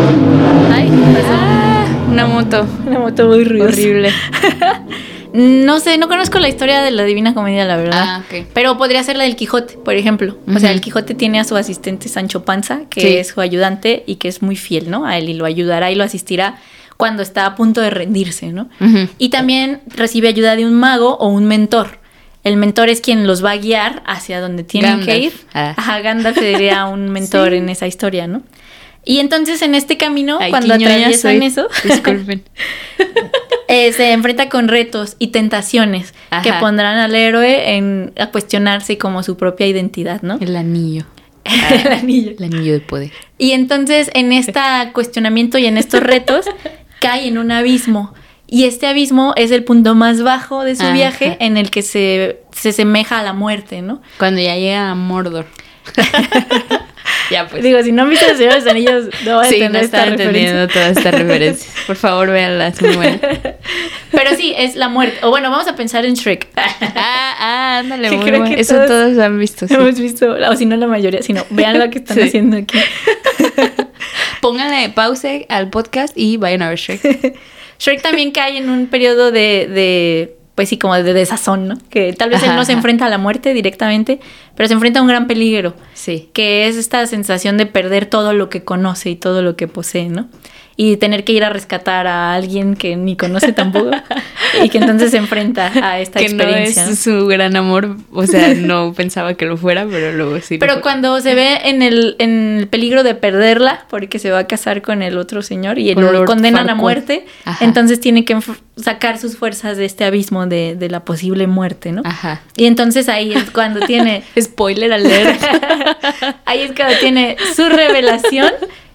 Ay, Ah, una moto. una moto muy ruidosa. Horrible. (laughs) No sé, no conozco la historia de la Divina Comedia, la verdad. Ah, ok. Pero podría ser la del Quijote, por ejemplo. O sea, el Quijote tiene a su asistente Sancho Panza, que Sí. es su ayudante y que es muy fiel, ¿no? A él y lo ayudará y lo asistirá cuando está a punto de rendirse, ¿no? Y también recibe ayuda de un mago o un mentor. El mentor es quien los va a guiar hacia donde tienen que ir. Ah. Ajá, Gandalf sería un (laughs) mentor Sí. en esa historia, ¿no? Y entonces en este camino, Ay, cuando atraviesan eso, Disculpen. (laughs) eh, se enfrenta con retos y tentaciones que pondrán al héroe en, a cuestionarse como su propia identidad, ¿no? El anillo. (laughs) El anillo. El anillo de poder. Y entonces en este cuestionamiento y en estos retos (laughs) cae en un abismo. Y este abismo es el punto más bajo de su Ajá. viaje en el que se, se semeja a la muerte, ¿no? Cuando ya llega a Mordor. (laughs) ya pues. Digo, si no han visto los Señores de los Anillos, no van a sí, no estaba entendiendo todas estas referencias. Por favor, véanlas, muy buenas. (laughs) Pero sí, es la muerte. O bueno, vamos a pensar en Shrek. Ah, ah, ándale, muy creo bueno. que Eso todos todos lo han visto. sí. Hemos visto, o si no la mayoría, sino vean lo que están Sí. haciendo aquí. (laughs) Pónganle pause al podcast y vayan a ver Shrek. (laughs) Shrek también cae en un periodo de, de, pues sí, como de desazón, ¿no? Que tal vez él Ajá, no se ajá. enfrenta a la muerte directamente, pero se enfrenta a un gran peligro, Sí. que es esta sensación de perder todo lo que conoce y todo lo que posee, ¿no? Y tener que ir a rescatar a alguien que ni conoce tampoco (laughs) y que entonces se enfrenta a esta que no experiencia. es ¿no? su gran amor. O sea, no (laughs) pensaba que lo fuera, pero luego sí. Pero cuando se ve en el, en el peligro de perderla, porque se va a casar con el otro señor y lo condenan a muerte, Ajá. entonces tiene que sacar sus fuerzas de este abismo de, de la posible muerte, ¿no? Ajá. Y entonces ahí es cuando tiene, (laughs) Spoiler alert. (laughs) ahí es cuando tiene su revelación,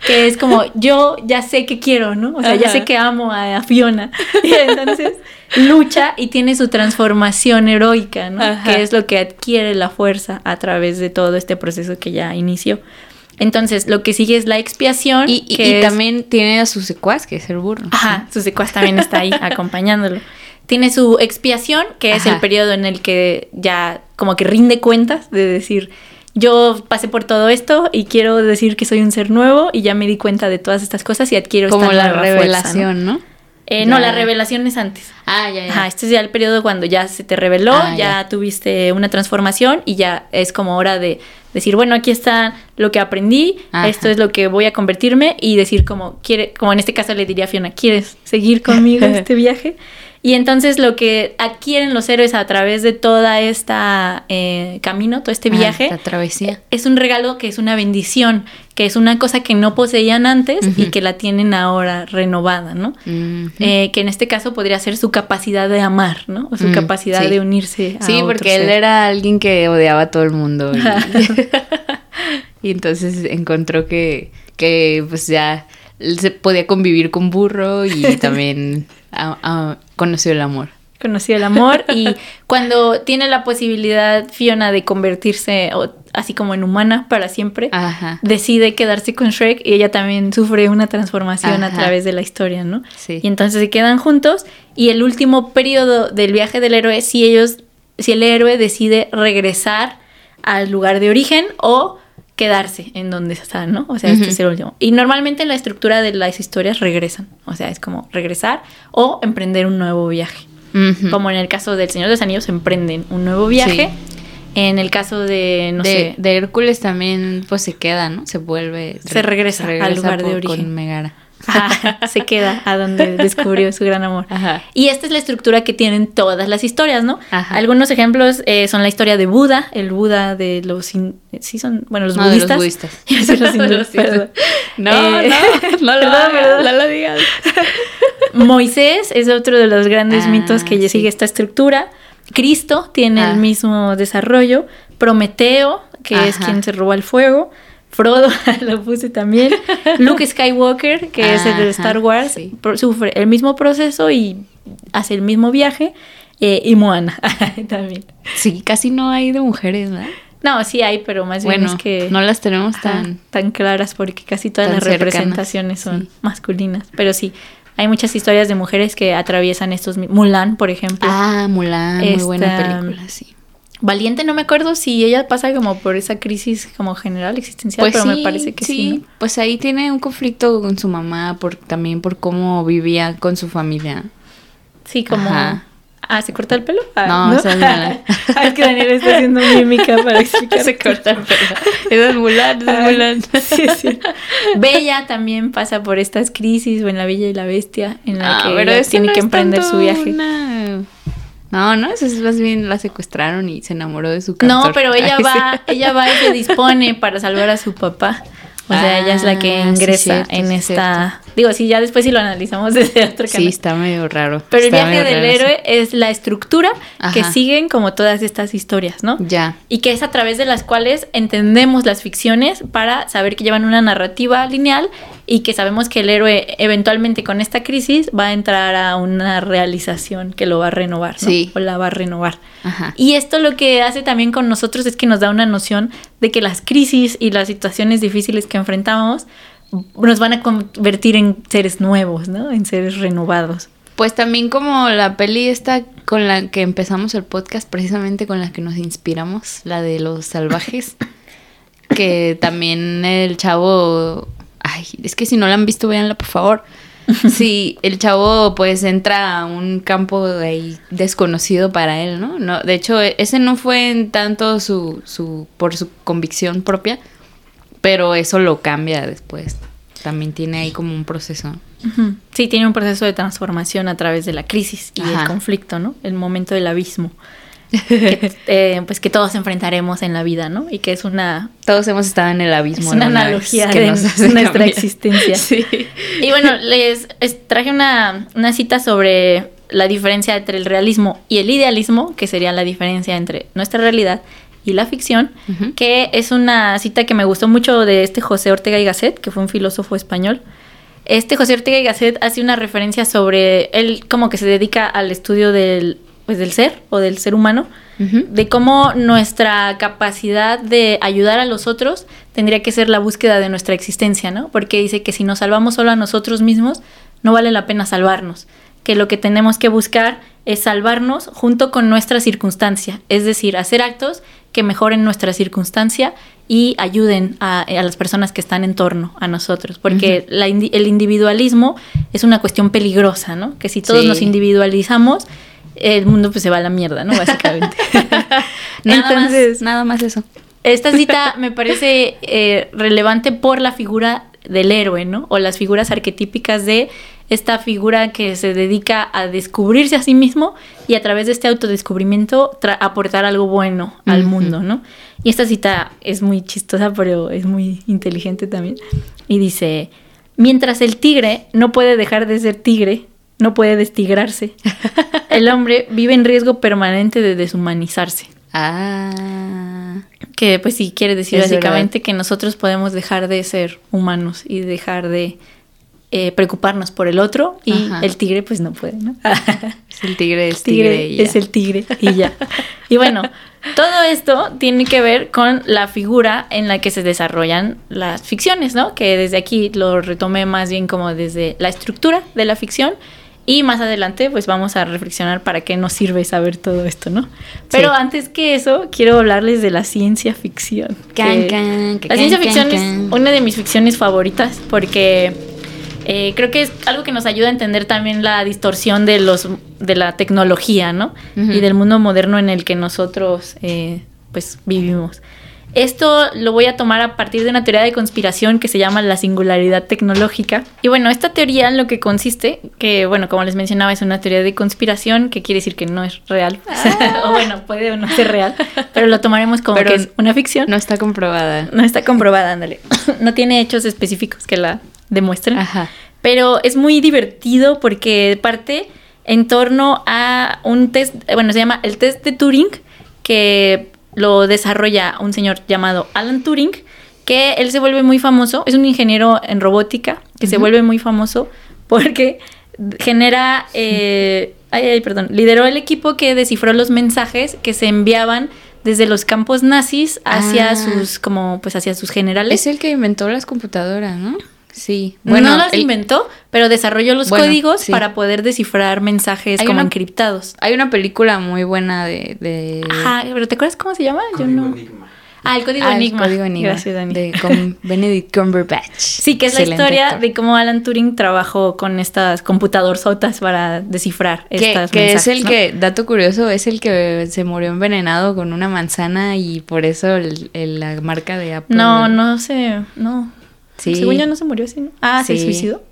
que es como, yo ya sé que quiero, ¿no? O sea, ya sé que amo a, a Fiona. (laughs) Y entonces lucha y tiene su transformación heroica, ¿no? Ajá. Que es lo que adquiere la fuerza a través de todo este proceso que ya inició. Entonces, lo que sigue es la expiación. y y- que y es- también tiene a su secuaz, que es el burro. Ajá, su secuaz también está ahí (laughs) acompañándolo. Tiene su expiación, que es el periodo en el que ya como que rinde cuentas de decir, yo pasé por todo esto y quiero decir que soy un ser nuevo y ya me di cuenta de todas estas cosas y adquiero Como esta la nueva fuerza, ¿no? revelación, ¿no? Eh, no, la revelación es antes. Ah, ya, ya. Ajá, este es ya el periodo cuando ya se te reveló, Ah, ya, ya. tuviste una transformación y ya es como hora de decir, bueno, aquí está lo que aprendí, Ajá. esto es lo que voy a convertirme y decir como quiere, como en este caso le diría a Fiona, ¿quieres seguir conmigo en (laughs) este viaje? Y entonces lo que adquieren los héroes a través de toda esta eh, camino, todo este viaje, La travesía. es un regalo que es una bendición, que es una cosa que no poseían antes y que la tienen ahora renovada, ¿no? Eh, que en este caso podría ser su capacidad de amar, ¿no? O su Mm, capacidad sí. de unirse a Sí, otro porque él era alguien que odiaba a todo el mundo. (laughs) Y, entonces encontró que, que pues ya se podía convivir con burro y (laughs) también a- a- conoció el amor. conoció el amor y (laughs) cuando tiene la posibilidad Fiona de convertirse o- así como en humana para siempre, Ajá. decide quedarse con Shrek y ella también sufre una transformación a través de la historia, ¿no? Sí. Y entonces se quedan juntos y el último periodo del viaje del héroe, si ellos, si el héroe decide regresar al lugar de origen o quedarse en donde están, ¿no? O sea, este es el último. Y normalmente en la estructura de las historias regresan. O sea, es como regresar o emprender un nuevo viaje. Como en el caso del Señor de los Anillos, emprenden un nuevo viaje. En el caso de, no de, sé. de Hércules también, pues se queda, ¿no? Se vuelve. Se regresa, al lugar de origen. Con Megara. (laughs) se queda a donde (laughs) descubrió su gran amor. Y esta es la estructura que tienen todas las historias, ¿no? Algunos ejemplos eh, son la historia de Buda, el Buda de los... sí son, bueno, los budistas. los budistas. (laughs) los perdón. No, Eh, no, no lo, hagas, no lo digas. Moisés es otro de los grandes Ah, mitos que sí. sigue esta estructura. Cristo tiene Ah. el mismo desarrollo. Prometeo, que es Ajá. quien se roba el fuego. Frodo, (laughs) lo puse también. Luke Skywalker, que es el de Star Wars, sí. sufre el mismo proceso y hace el mismo viaje. Eh, y Moana (laughs) también. Sí, casi no hay de mujeres, ¿verdad? No, sí hay, pero más bien es que no las tenemos Ajá, tan... tan claras porque casi todas las cercanas, representaciones son sí. masculinas. Pero sí, hay muchas historias de mujeres que atraviesan estos... Mulan, por ejemplo. Ah, Mulan, muy buena película, sí. Valiente, no me acuerdo si ella pasa como por esa crisis como general existencial, pero me parece que sí. ¿no? Pues ahí tiene un conflicto con su mamá, por, también por cómo vivía con su familia. Sí, como... Ajá. Ah, ¿se corta el pelo? Ah, No, esa es Mulan. Ah, es que Daniel está haciendo mímica para explicar. (laughs) Se corta el pelo. Es Mulan, es Mulan. (laughs) Sí, sí. Bella también pasa por estas crisis, o en La Bella y la Bestia, en la Ah, que pero tiene no que emprender su viaje. una- No, no, eso es más bien la secuestraron y se enamoró de su No, cantor. pero ella va, sí. ella va y se dispone para salvar a su papá. O sea, ella es la que Ah, sí, ingresa cierto, en sí, esta. Digo, sí, ya después si lo analizamos (laughs) desde otro Sí, canal. está medio raro. Pero el viaje del raro, sí. héroe es la estructura que siguen como todas estas historias, ¿no? Ya. Y que es a través de las cuales entendemos las ficciones para saber que llevan una narrativa lineal y que sabemos que el héroe eventualmente con esta crisis va a entrar a una realización que lo va a renovar, ¿no? Sí. O la va a renovar. Ajá. Y esto lo que hace también con nosotros es que nos da una noción de que las crisis y las situaciones difíciles que enfrentamos nos van a convertir en seres nuevos, ¿no? En seres renovados. Pues también como la peli esta con la que empezamos el podcast, precisamente con la que nos inspiramos, la de los salvajes, que también el chavo, ay, es que si no la han visto, véanla por favor. (laughs) Sí, el chavo pues entra a un campo de ahí desconocido para él, ¿no? no de hecho, ese no fue en tanto su, su, por su convicción propia, pero eso lo cambia después. También tiene ahí como un proceso. Sí, tiene un proceso de transformación a través de la crisis y el conflicto, ¿no? El momento del abismo. (laughs) que, eh, pues que todos enfrentaremos en la vida, ¿no? Y que es una, Todos hemos estado en el abismo. es una analogía de nuestra cambiar. existencia. (laughs) Sí. Y bueno, les es- traje una, una cita sobre la diferencia entre el realismo y el idealismo, que sería la diferencia entre nuestra realidad y la ficción, que es una cita que me gustó mucho de este José Ortega y Gasset, que fue un filósofo español. Este José Ortega y Gasset hace una referencia sobre él como que se dedica al estudio del, pues, del ser o del ser humano, de cómo nuestra capacidad de ayudar a los otros tendría que ser la búsqueda de nuestra existencia, ¿no? Porque dice que si nos salvamos solo a nosotros mismos, no vale la pena salvarnos, que lo que tenemos que buscar es salvarnos junto con nuestra circunstancia, es decir, hacer actos que mejoren nuestra circunstancia y ayuden a, a las personas que están en torno a nosotros, porque la indi- el individualismo es una cuestión peligrosa, ¿no? Que si todos Sí. nos individualizamos, el mundo pues se va a la mierda, ¿no? Básicamente. (laughs) Nada Entonces, más, nada más eso. esta cita me parece eh, relevante por la figura del héroe, ¿no? O las figuras arquetípicas de esta figura que se dedica a descubrirse a sí mismo y a través de este autodescubrimiento aportar algo bueno al mundo, ¿no? Y esta cita es muy chistosa, pero es muy inteligente también. Y dice, mientras el tigre no puede dejar de ser tigre, no puede destigrarse, (laughs) el hombre vive en riesgo permanente de deshumanizarse. Ah. Que pues sí quiere decir Es básicamente que nosotros podemos dejar de ser humanos y dejar de eh, preocuparnos por el otro y Ajá. el tigre pues no puede, ¿no? (laughs) Es el tigre, es El tigre tigre. y ya. es el tigre y ya. Y bueno, todo esto tiene que ver con la figura en la que se desarrollan las ficciones, ¿no? Que desde aquí lo retomé más bien como desde la estructura de la ficción Y más adelante, pues vamos a reflexionar para qué nos sirve saber todo esto, ¿no? Pero Sí. antes que eso, quiero hablarles de la ciencia ficción. Can, que- can, la ciencia ficción es una de mis ficciones favoritas porque eh, creo que es algo que nos ayuda a entender también la distorsión de los de la tecnología, ¿no? Y del mundo moderno en el que nosotros eh, pues vivimos. Esto lo voy a tomar a partir de una teoría de conspiración que se llama la singularidad tecnológica. Y bueno, esta teoría en lo que consiste, que bueno, como les mencionaba, es una teoría de conspiración, que quiere decir que no es real. (laughs) o bueno, puede o no ser real, pero lo tomaremos como Pero que es una ficción. No está comprobada. No está comprobada, ándale. (coughs) no tiene hechos específicos que la demuestren. Ajá. Pero es muy divertido porque parte en torno a un test, bueno, se llama el test de Turing, que lo desarrolla un señor llamado Alan Turing, que él se vuelve muy famoso, es un ingeniero en robótica, que se vuelve muy famoso porque genera, eh, ay, ay, perdón, lideró el equipo que descifró los mensajes que se enviaban desde los campos nazis hacia Ah. sus, como, pues hacia sus generales. Es el que inventó las computadoras, ¿no? Sí. no las inventó, pero desarrolló los Bueno, códigos sí. para poder descifrar mensajes Hay como una- encriptados. Hay una película muy buena de... de... Ajá, pero ¿te acuerdas cómo se llama? Yo no. Enigma. Ah, el código Ah, el Enigma. Código Enigma. Gracias, Dani. De con (laughs) Benedict Cumberbatch. Sí, que es la historia actor. de cómo Alan Turing trabajó con estas computadorzotas para descifrar Que, estas que es el ¿no? que, dato curioso, es el que se murió envenenado con una manzana y por eso el- el- la marca de Apple. No, no sé, no. Sí. Según yo no se murió así, ¿no? Ah, se Sí. suicidó.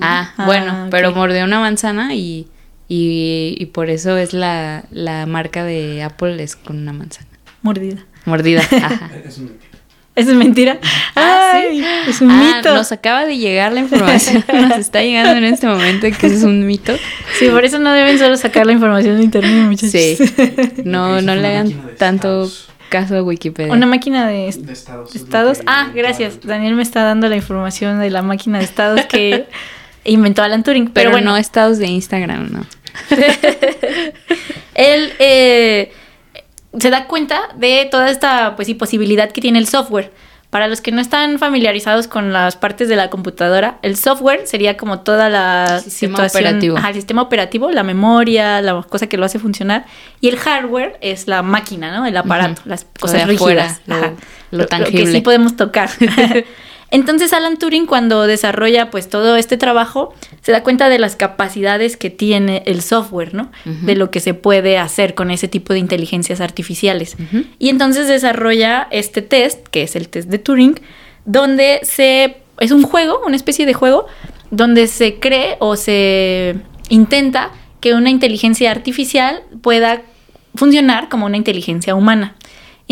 Ah, Ah, bueno, pero mordió una manzana y, y, y por eso es la, la marca de Apple es con una manzana. Mordida. Mordida. (laughs) Ajá. Es un mentira. Eso es mentira. Ah, Ay, Es un Ah, mito. Nos acaba de llegar la información, (laughs) nos está llegando en este momento que eso es un mito. Sí, por eso no deben solo sacar la información de internet, muchachos. Sí. (laughs) No, no le hagan tanto. Caso a Wikipedia. Una máquina de est- De estados. Ah, gracias. Alan. Daniel me está dando la información de la máquina de estados que (laughs) inventó Alan Turing. Pero, pero bueno, no estados de Instagram, ¿no? (laughs) él eh, se da cuenta de toda esta pues, posibilidad que tiene el software. Para los que no están familiarizados con las partes de la computadora, el software sería como toda la El sistema situación, operativo. Ajá, el sistema operativo, la memoria, la cosa que lo hace funcionar. Y el hardware es la máquina, ¿no? El aparato, las Lo cosas de afuera, rígidas. lo- Ajá. lo que tangible. sí podemos tocar. (laughs) Entonces Alan Turing cuando desarrolla pues todo este trabajo se da cuenta de las capacidades que tiene el software, ¿no? De lo que se puede hacer con ese tipo de inteligencias artificiales. Y entonces desarrolla este test, que es el test de Turing, donde se es un juego, una especie de juego donde se cree o se intenta que una inteligencia artificial pueda funcionar como una inteligencia humana.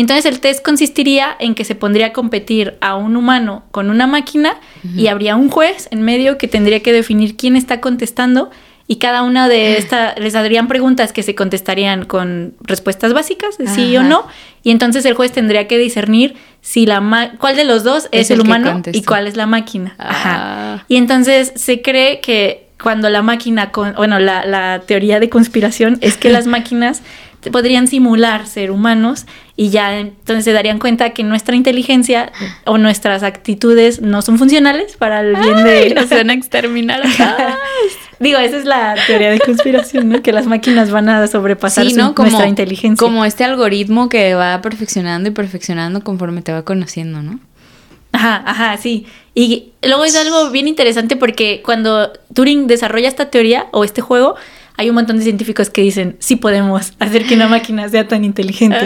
Entonces el test consistiría en que se pondría a competir a un humano con una máquina y habría un juez en medio que tendría que definir quién está contestando y cada una de estas les darían preguntas que se contestarían con respuestas básicas, de sí o no, y entonces el juez tendría que discernir si la ma- cuál de los dos es, Es el, humano y cuál es la máquina. Ajá. Ah. Y entonces se cree que cuando la máquina, con, bueno, la, la teoría de conspiración es que las (laughs) máquinas podrían simular ser humanos y ya entonces se darían cuenta que nuestra inteligencia o nuestras actitudes no son funcionales para el bien de... Nos van a exterminar. (laughs) Digo, esa es la teoría de conspiración, ¿no? Que las máquinas van a sobrepasar Sí, su- ¿no? Como, nuestra inteligencia. como este algoritmo que va perfeccionando y perfeccionando conforme te va conociendo, ¿no? Ajá, ajá, sí. Y luego es algo bien interesante porque cuando Turing desarrolla esta teoría o este juego, hay un montón de científicos que dicen, sí podemos hacer que una máquina sea tan inteligente.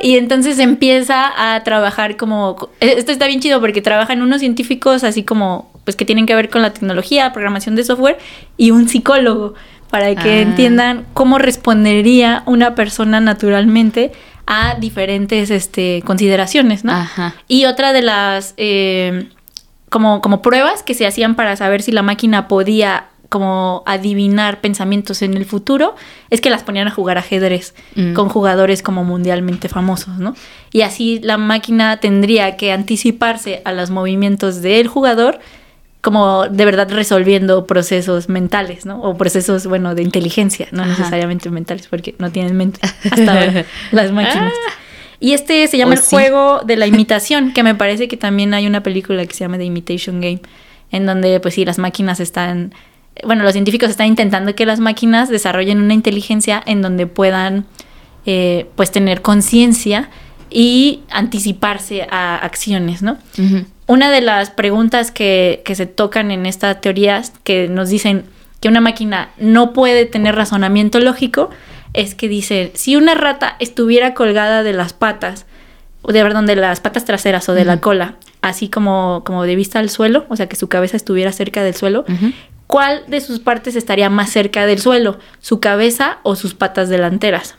Y entonces empieza a trabajar como... Esto está bien chido porque trabajan unos científicos así como, pues que tienen que ver con la tecnología, programación de software, y un psicólogo, para que Ah. entiendan cómo respondería una persona naturalmente a diferentes este, consideraciones, ¿no? Ajá. Y otra de las eh, como, como pruebas que se hacían para saber si la máquina podía como adivinar pensamientos en el futuro es que las ponían a jugar ajedrez Mm. con jugadores como mundialmente famosos, ¿no? Y así la máquina tendría que anticiparse a los movimientos del jugador como de verdad resolviendo procesos mentales, ¿no? O procesos, bueno, de inteligencia, no Ajá. necesariamente mentales, porque no tienen mente (laughs) hasta ahora (laughs) las máquinas. Y este se llama el sí. juego de la imitación, que me parece que también hay una película que se llama The Imitation Game, en donde pues sí, las máquinas están bueno, los científicos están intentando que las máquinas desarrollen una inteligencia en donde puedan, eh, pues, tener conciencia y anticiparse a acciones, ¿no? Una de las preguntas que, que se tocan en esta teoría que nos dicen que una máquina no puede tener razonamiento lógico es que dice, si una rata estuviera colgada de las patas, de perdón, de las patas traseras o de la cola, así como, como de vista al suelo, o sea que su cabeza estuviera cerca del suelo, ¿cuál de sus partes estaría más cerca del suelo? ¿Su cabeza o sus patas delanteras?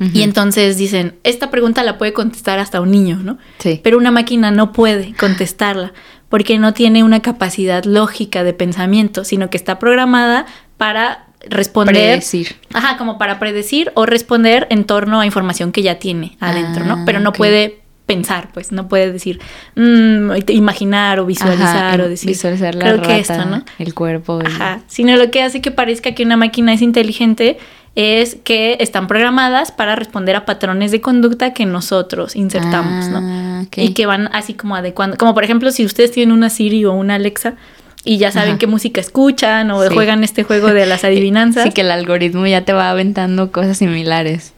Y entonces dicen, esta pregunta la puede contestar hasta un niño, ¿no? Sí. Pero una máquina no puede contestarla porque no tiene una capacidad lógica de pensamiento, sino que está programada para responder. Predecir. Ajá, como para predecir o responder en torno a información que ya tiene adentro, ¿no? Ah, Pero no puede pensar, pues no puede decir, mm, imaginar o visualizar Ajá, o decir. visualizar la creo rata, que esto, ¿no? el cuerpo. y- Ajá, sino lo que hace que parezca que una máquina es inteligente es que están programadas para responder a patrones de conducta que nosotros insertamos, ¿no? Ah. Y que van así como adecuando, como por ejemplo si ustedes tienen una Siri o una Alexa y ya saben Ajá. qué música escuchan o Sí. juegan este juego de las (laughs) adivinanzas, Sí, que el algoritmo ya te va aventando cosas similares.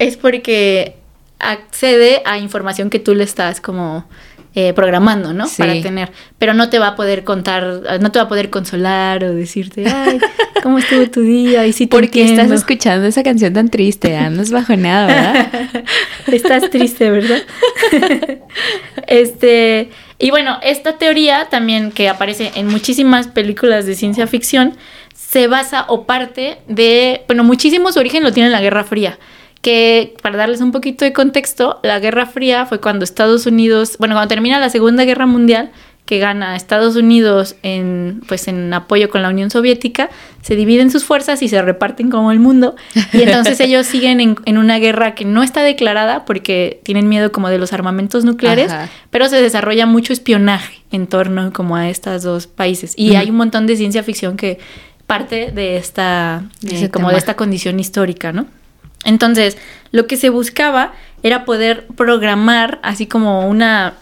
es porque accede a información que tú le estás como eh, programando, ¿no? Sí. Para tener, pero no te va a poder contar, no te va a poder consolar o decirte, ay, ¿cómo estuvo tu día? Y si te Porque estás entiendo". escuchando esa canción tan triste, andas bajoneada, ¿verdad? (laughs) Estás triste, ¿verdad? (laughs) este, y bueno, esta teoría también que aparece en muchísimas películas de ciencia ficción se basa o parte de, bueno, muchísimo su origen lo tiene en la Guerra Fría. Que para darles un poquito de contexto, la Guerra Fría fue cuando Estados Unidos, bueno, cuando termina la Segunda Guerra Mundial, que gana Estados Unidos en, pues, en apoyo con la Unión Soviética, se dividen sus fuerzas y se reparten como el mundo. Y entonces (laughs) ellos siguen en, en una guerra que no está declarada porque tienen miedo como de los armamentos nucleares, Ajá. pero se desarrolla mucho espionaje en torno como a estos dos países. Y hay un montón de ciencia ficción que parte de esta, eh, como tema. de esta condición histórica, ¿no? Entonces, lo que se buscaba era poder programar así como una,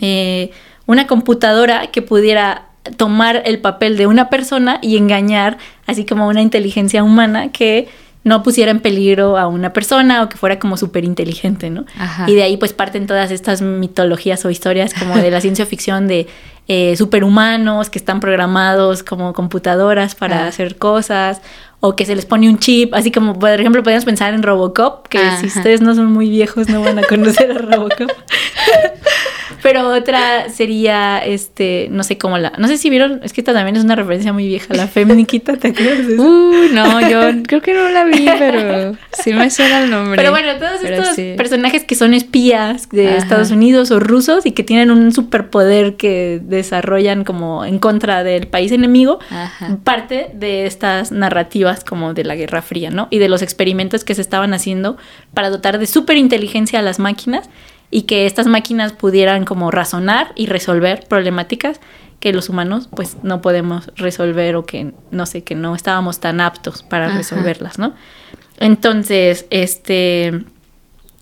eh, una computadora que pudiera tomar el papel de una persona y engañar así como una inteligencia humana que no pusiera en peligro a una persona o que fuera como súper inteligente, ¿no? Ajá. Y de ahí pues parten todas estas mitologías o historias como de la (laughs) ciencia ficción de eh, superhumanos que están programados como computadoras para Ah. hacer cosas o que se les pone un chip, así como por ejemplo podemos pensar en Robocop, que si ustedes no son muy viejos no van a conocer a Robocop. (laughs) Pero otra sería, este, no sé cómo la, no sé si vieron, es que esta también es una referencia muy vieja, la Femniquita, ¿te acuerdas de eso? Uh, no, yo creo que no la vi, pero sí me suena el nombre. Pero bueno, todos Pero estos sí. personajes que son espías de Ajá. Estados Unidos o rusos y que tienen un superpoder que desarrollan como en contra del país enemigo, Ajá. parte de estas narrativas como de la Guerra Fría, ¿no? Y de los experimentos que se estaban haciendo para dotar de superinteligencia a las máquinas y que estas máquinas pudieran como razonar y resolver problemáticas que los humanos pues no podemos resolver o que no sé, que no estábamos tan aptos para Ajá. resolverlas, ¿no? Entonces, este,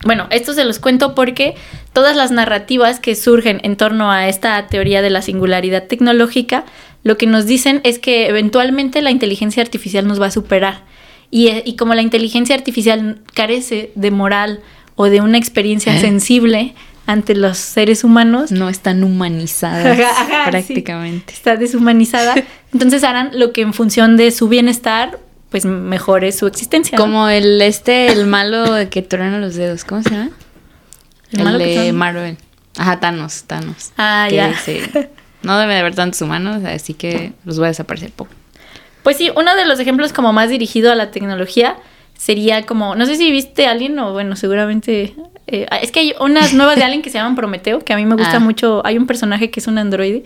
bueno, esto se los cuento porque todas las narrativas que surgen en torno a esta teoría de la singularidad tecnológica, lo que nos dicen es que eventualmente la inteligencia artificial nos va a superar. Y, eh, y como la inteligencia artificial carece de moral o de una experiencia ¿Eh? sensible ante los seres humanos, No están humanizadas Ajá, ajá, prácticamente. está deshumanizada, (laughs) entonces harán lo que en función de su bienestar, pues mejore su existencia. ¿no? Como el este, el malo de que truena los dedos. ¿Cómo se llama? ¿El El, malo que de truena? Marvel. Ajá, Thanos, Thanos. Ah, que ya. dice, (laughs) no debe de haber tantos humanos, así que los voy a desaparecer poco. Pues sí, uno de los ejemplos como más dirigido a la tecnología sería como, no sé si viste Alien o bueno, seguramente... eh, es que hay unas nuevas de Alien que se llaman Prometeo, que a mí me gusta Ah. mucho. Hay un personaje que es un androide,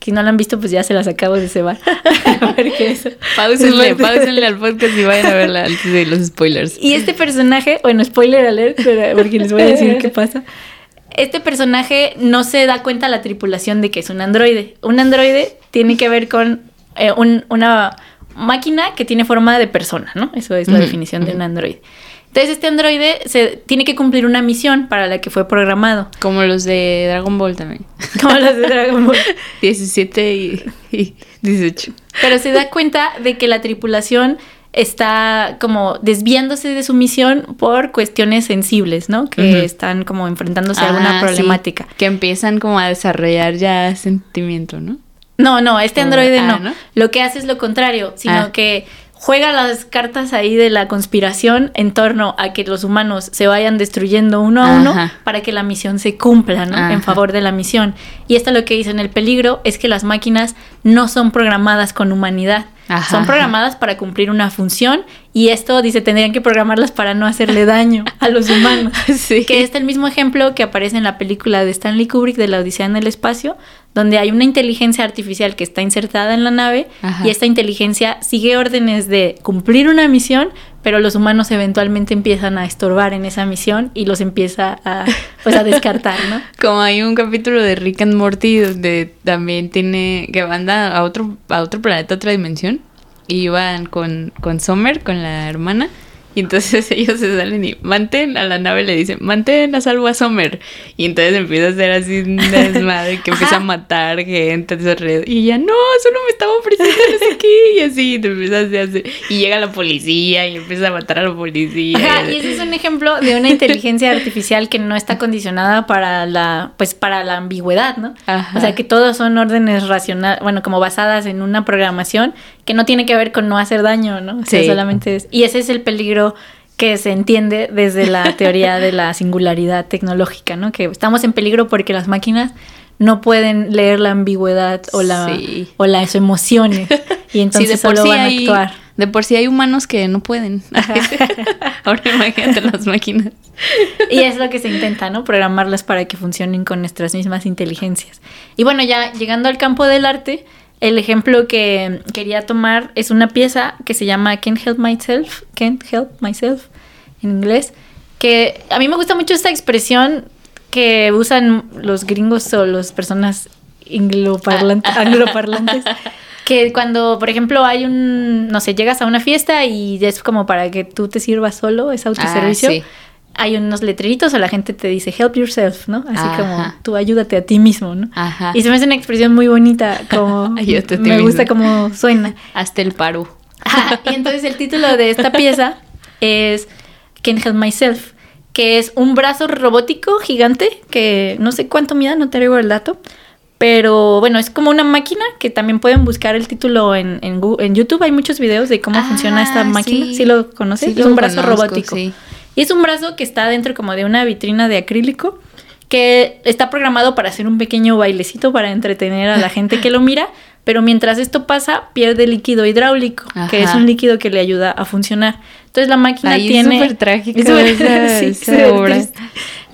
que si no lo han visto, pues ya se las acabo de cebar. (laughs) Pausenle, es pausenle al podcast y vayan a verla antes de los spoilers. Y este personaje, bueno, spoiler alert, porque les voy a decir qué pasa. Este personaje no se da cuenta la tripulación de que es un androide. Un androide tiene que ver con eh, un- una, máquina que tiene forma de persona, ¿no? Eso es la definición de un androide. Entonces este androide se tiene que cumplir una misión para la que fue programado. Como los de Dragon Ball también. (laughs) Como los de Dragon Ball. (laughs) 17 y, y 18. Pero se da cuenta de que la tripulación está como desviándose de su misión por cuestiones sensibles, ¿no? Que están como enfrentándose a alguna Ah, sí, problemática. que empiezan como a desarrollar ya sentimiento, ¿no? No, no, este androide ah, no. ¿no? Lo que hace es lo contrario, sino Ah. que juega las cartas ahí de la conspiración en torno a que los humanos se vayan destruyendo uno a uno para que la misión se cumpla, ¿no? Ajá. En favor de la misión. Y esto lo que dice en el peligro es que las máquinas no son programadas con humanidad. Ajá, son programadas para cumplir una función y esto dice tendrían que programarlas para no hacerle daño (laughs) a los humanos. Sí. Que es el mismo ejemplo que aparece en la película de Stanley Kubrick de la Odisea en el espacio, donde hay una inteligencia artificial que está insertada en la nave Ajá. y esta inteligencia sigue órdenes de cumplir una misión, pero los humanos eventualmente empiezan a estorbar en esa misión y los empieza a, pues, a descartar, ¿no? (laughs) Como hay un capítulo de Rick and Morty donde también tiene que van a a otro a otro planeta, a otra dimensión y van con con Summer, con la hermana. Y entonces (laughs) ellos se salen y mantén a la nave le dicen, mantén a salvo a Summer. Y entonces empieza a hacer así un (laughs) desmadre que empieza a matar gente a su alrededor. Y ella, no, solo me estaba ofreciendo no sé qué. Y así, y te empieza a hacer. Y llega la policía y empieza a matar a la policía. Ajá, y ese es un ejemplo de una inteligencia artificial que no está condicionada para la, pues para la ambigüedad, ¿no? Ajá. O sea que todos son órdenes racionales, bueno, como basadas en una programación que no tiene que ver con no hacer daño, ¿no? O sea, Sí. solamente es. Y ese es el peligro que se entiende desde la (laughs) teoría de la singularidad tecnológica, ¿no? Que estamos en peligro porque las máquinas no pueden leer la ambigüedad o la Sí. o las emociones (laughs) y entonces Sí, de por solo sí van a hay, actuar. De por sí hay humanos que no pueden. (laughs) Ahora imagínate las máquinas. Y es lo que se intenta, ¿no? Programarlas para que funcionen con nuestras mismas inteligencias. Y bueno, ya llegando al campo del arte, el ejemplo que quería tomar es una pieza que se llama Can't Help Myself, Can't Help Myself en inglés, que a mí me gusta mucho esta expresión que usan los gringos o las personas angloparlantes, angloparlantes (laughs) que cuando, por ejemplo, hay un, no sé, llegas a una fiesta y es como para que tú te sirvas solo, es autoservicio. Ah, sí. Hay unos letreritos o la gente te dice help yourself, ¿no? Así Ajá. como tú ayúdate a ti mismo, ¿no? Ajá. Y se me hace una expresión muy bonita, como (laughs) Ayúdate a ti me gusta como suena. Hasta el paro. (laughs) Ajá, y entonces el título de esta pieza es Can't Help Myself, que es un brazo robótico gigante que no sé cuánto mida, no te traigo el dato, pero bueno, es como una máquina que también pueden buscar el título en, en, YouTube. Hay muchos videos de cómo Ah, funciona esta máquina. sí. ¿Sí lo conoces? Sí es un brazo conozco, robótico. sí. Y es un brazo que está dentro como de una vitrina de acrílico que está programado para hacer un pequeño bailecito para entretener a la gente que lo mira, pero mientras esto pasa pierde líquido hidráulico, que es un líquido que le ayuda a funcionar. Entonces la máquina Ay, es tiene súper trágico es esa- (laughs) sí, esa súper obra.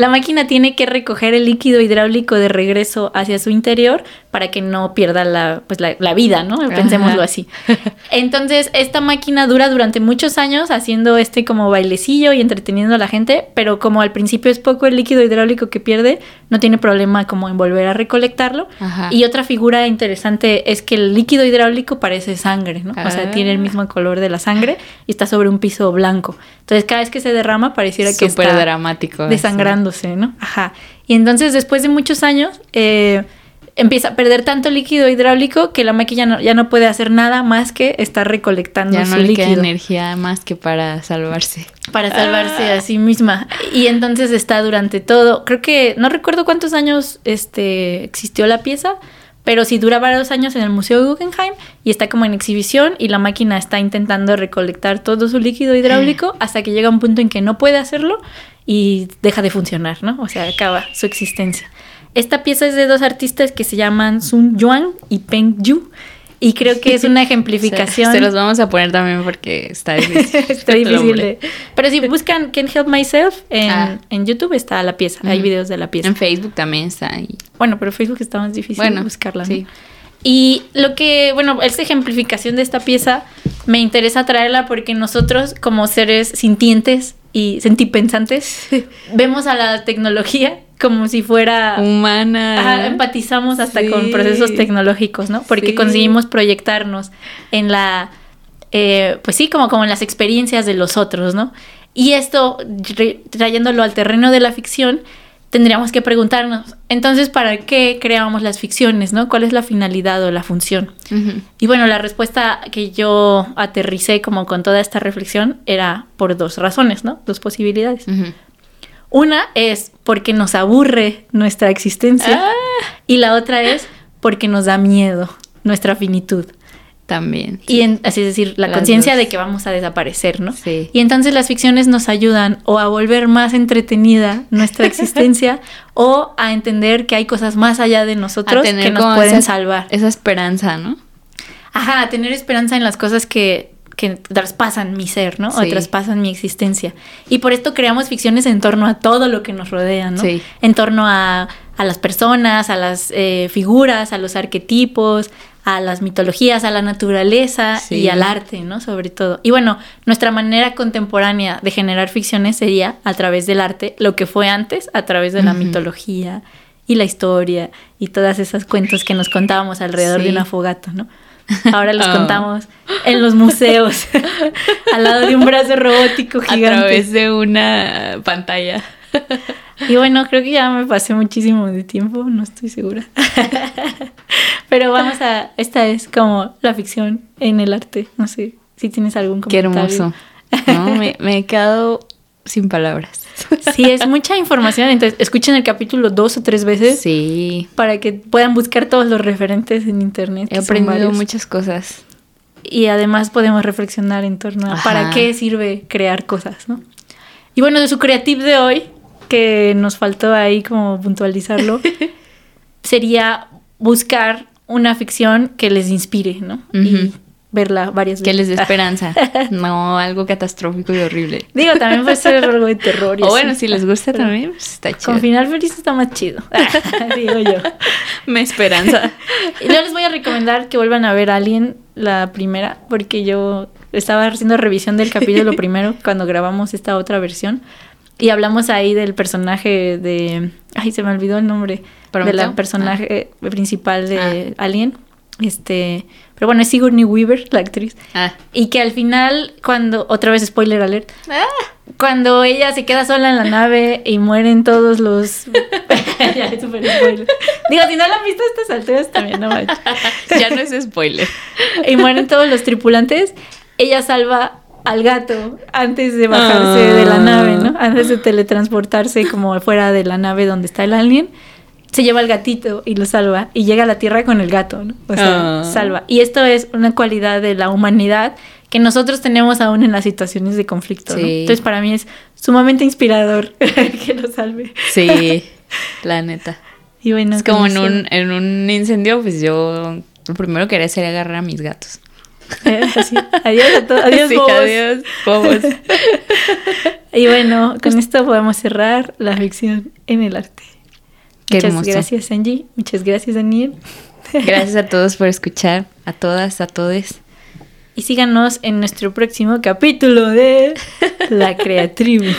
La máquina tiene que recoger el líquido hidráulico de regreso hacia su interior para que no pierda la, pues la, la vida, ¿no? Pensémoslo Ajá. así. (laughs) Entonces, esta máquina dura durante muchos años haciendo este como bailecillo y entreteniendo a la gente, pero como al principio es poco el líquido hidráulico que pierde, no tiene problema como en volver a recolectarlo. Ajá. Y otra figura interesante es que el líquido hidráulico parece sangre, ¿no? O sea, Ah. tiene el mismo color de la sangre y está sobre un piso blanco. Entonces, cada vez que se derrama pareciera que está dramático. desangrándose, ¿no? Ajá. Y entonces, después de muchos años, eh, empieza a perder tanto líquido hidráulico que la máquina no- ya no puede hacer nada más que estar recolectando Ya su no le queda energía más que para salvarse. para salvarse Ah. a sí misma. Y entonces está durante todo, creo que no recuerdo cuántos años este existió la pieza, pero sí dura varios años en el Museo Guggenheim y está como en exhibición y la máquina está intentando recolectar todo su líquido hidráulico (sighs) hasta que llega un punto en que no puede hacerlo y deja de funcionar, ¿no? O sea, acaba su existencia. Esta pieza es de dos artistas que se llaman Sun Yuan y Peng Yu y creo que es una (laughs) ejemplificación. Se, se los vamos a poner también porque está (laughs) difícil. Está difícil de... Pero si buscan Can't Help Myself en, Ah. en YouTube está la pieza, hay videos de la pieza. En Facebook también está ahí. Bueno, pero Facebook está más difícil Bueno, buscarla. ¿no? sí. Y lo que, bueno, esta ejemplificación de esta pieza me interesa traerla porque nosotros como seres sintientes y sentipensantes (laughs) vemos a la tecnología como si fuera... Humana. Ajá, empatizamos hasta Sí. con procesos tecnológicos, ¿no? Porque Sí. conseguimos proyectarnos en la eh, pues sí, como, como en las experiencias de los otros, ¿no? Y esto, trayéndolo al terreno de la ficción, tendríamos que preguntarnos, entonces, ¿para qué creamos las ficciones, no? ¿Cuál es la finalidad o la función? Y bueno, la respuesta que yo aterricé como con toda esta reflexión era por dos razones, ¿no? Dos posibilidades. Una es porque nos aburre nuestra existencia ah. y la otra es porque nos da miedo nuestra finitud. También. Y así es decir, la conciencia de que vamos a desaparecer, ¿no? Sí. Y entonces las ficciones nos ayudan o a volver más entretenida nuestra (laughs) existencia o a entender que hay cosas más allá de nosotros que nos pueden salvar. Esa esperanza, ¿no? Ajá, tener esperanza en las cosas que, que traspasan mi ser, ¿no? O traspasan mi existencia. Y por esto creamos ficciones en torno a todo lo que nos rodea, ¿no? Sí. En torno a, a las personas, a las eh, figuras, a los arquetipos, a las mitologías, a la naturaleza y al arte, ¿no? Sobre todo. Y bueno, nuestra manera contemporánea de generar ficciones sería a través del arte, lo que fue antes, a través de la mitología y la historia y todas esas cuentos que nos contábamos alrededor de una fogata, ¿no? Ahora los (laughs) oh. contamos en los museos, (laughs) al lado de un brazo robótico gigante. A través de una pantalla. (laughs) Y bueno, creo que ya me pasé muchísimo de tiempo, no estoy segura. (laughs) Pero vamos a, esta es como la ficción en el arte, no sé si tienes algún comentario. Qué hermoso. No, me, me he quedado sin palabras. Sí, es mucha información, entonces escuchen el capítulo dos o tres veces. Sí. Para que puedan buscar todos los referentes en internet. He aprendido muchas cosas. Y además podemos reflexionar en torno a para qué sirve crear cosas, ¿no? Y bueno, de su creative de hoy, que nos faltó ahí como puntualizarlo, (laughs) sería buscar una ficción que les inspire, ¿no? Y verla varias veces. Que les dé esperanza. (laughs) no algo catastrófico y horrible. Digo, también puede ser algo de terror. o bueno, si les gusta también, pues está chido. Con final feliz está más chido. (laughs) Digo yo. Me esperanza. y yo les voy a recomendar que vuelvan a ver Alien, la primera, porque yo estaba haciendo revisión del capítulo primero cuando grabamos esta otra versión. Y hablamos ahí del personaje de. Ay, se me olvidó el nombre. De la personaje ah. principal de ah. Alien. Este. Pero bueno, es Sigourney Weaver, la actriz. Ah. Y que al final, cuando. Otra vez, spoiler alert. Cuando ella se queda sola en la nave y mueren todos los. (laughs) (laughs) ya es súper spoiler. Digo, si no la han visto a estas alturas, también no manches. (laughs) ya no es spoiler. y mueren todos los tripulantes. Ella salva al gato antes de bajarse de la nave, ¿no? Ah. Antes de teletransportarse como fuera de la nave donde está el alien, se lleva al gatito y lo salva y llega a la Tierra con el gato, ¿no? O sea, ah. salva. Y esto es una cualidad de la humanidad que nosotros tenemos aún en las situaciones de conflicto, ¿no? Entonces para mí es sumamente inspirador (laughs) que lo salve. Sí, la neta. Y bueno, es como en un, en un incendio, pues yo lo primero que haría sería agarrar a mis gatos. (laughs) Adiós a todos. Adiós, bobos. (laughs) y bueno, con esto podemos cerrar la ficción en el arte. Muchas gracias, Angie. Muchas gracias, Daniel. (laughs) Gracias a todos por escuchar. A todas, a todos. Y síganos en nuestro próximo capítulo de La Creatribu.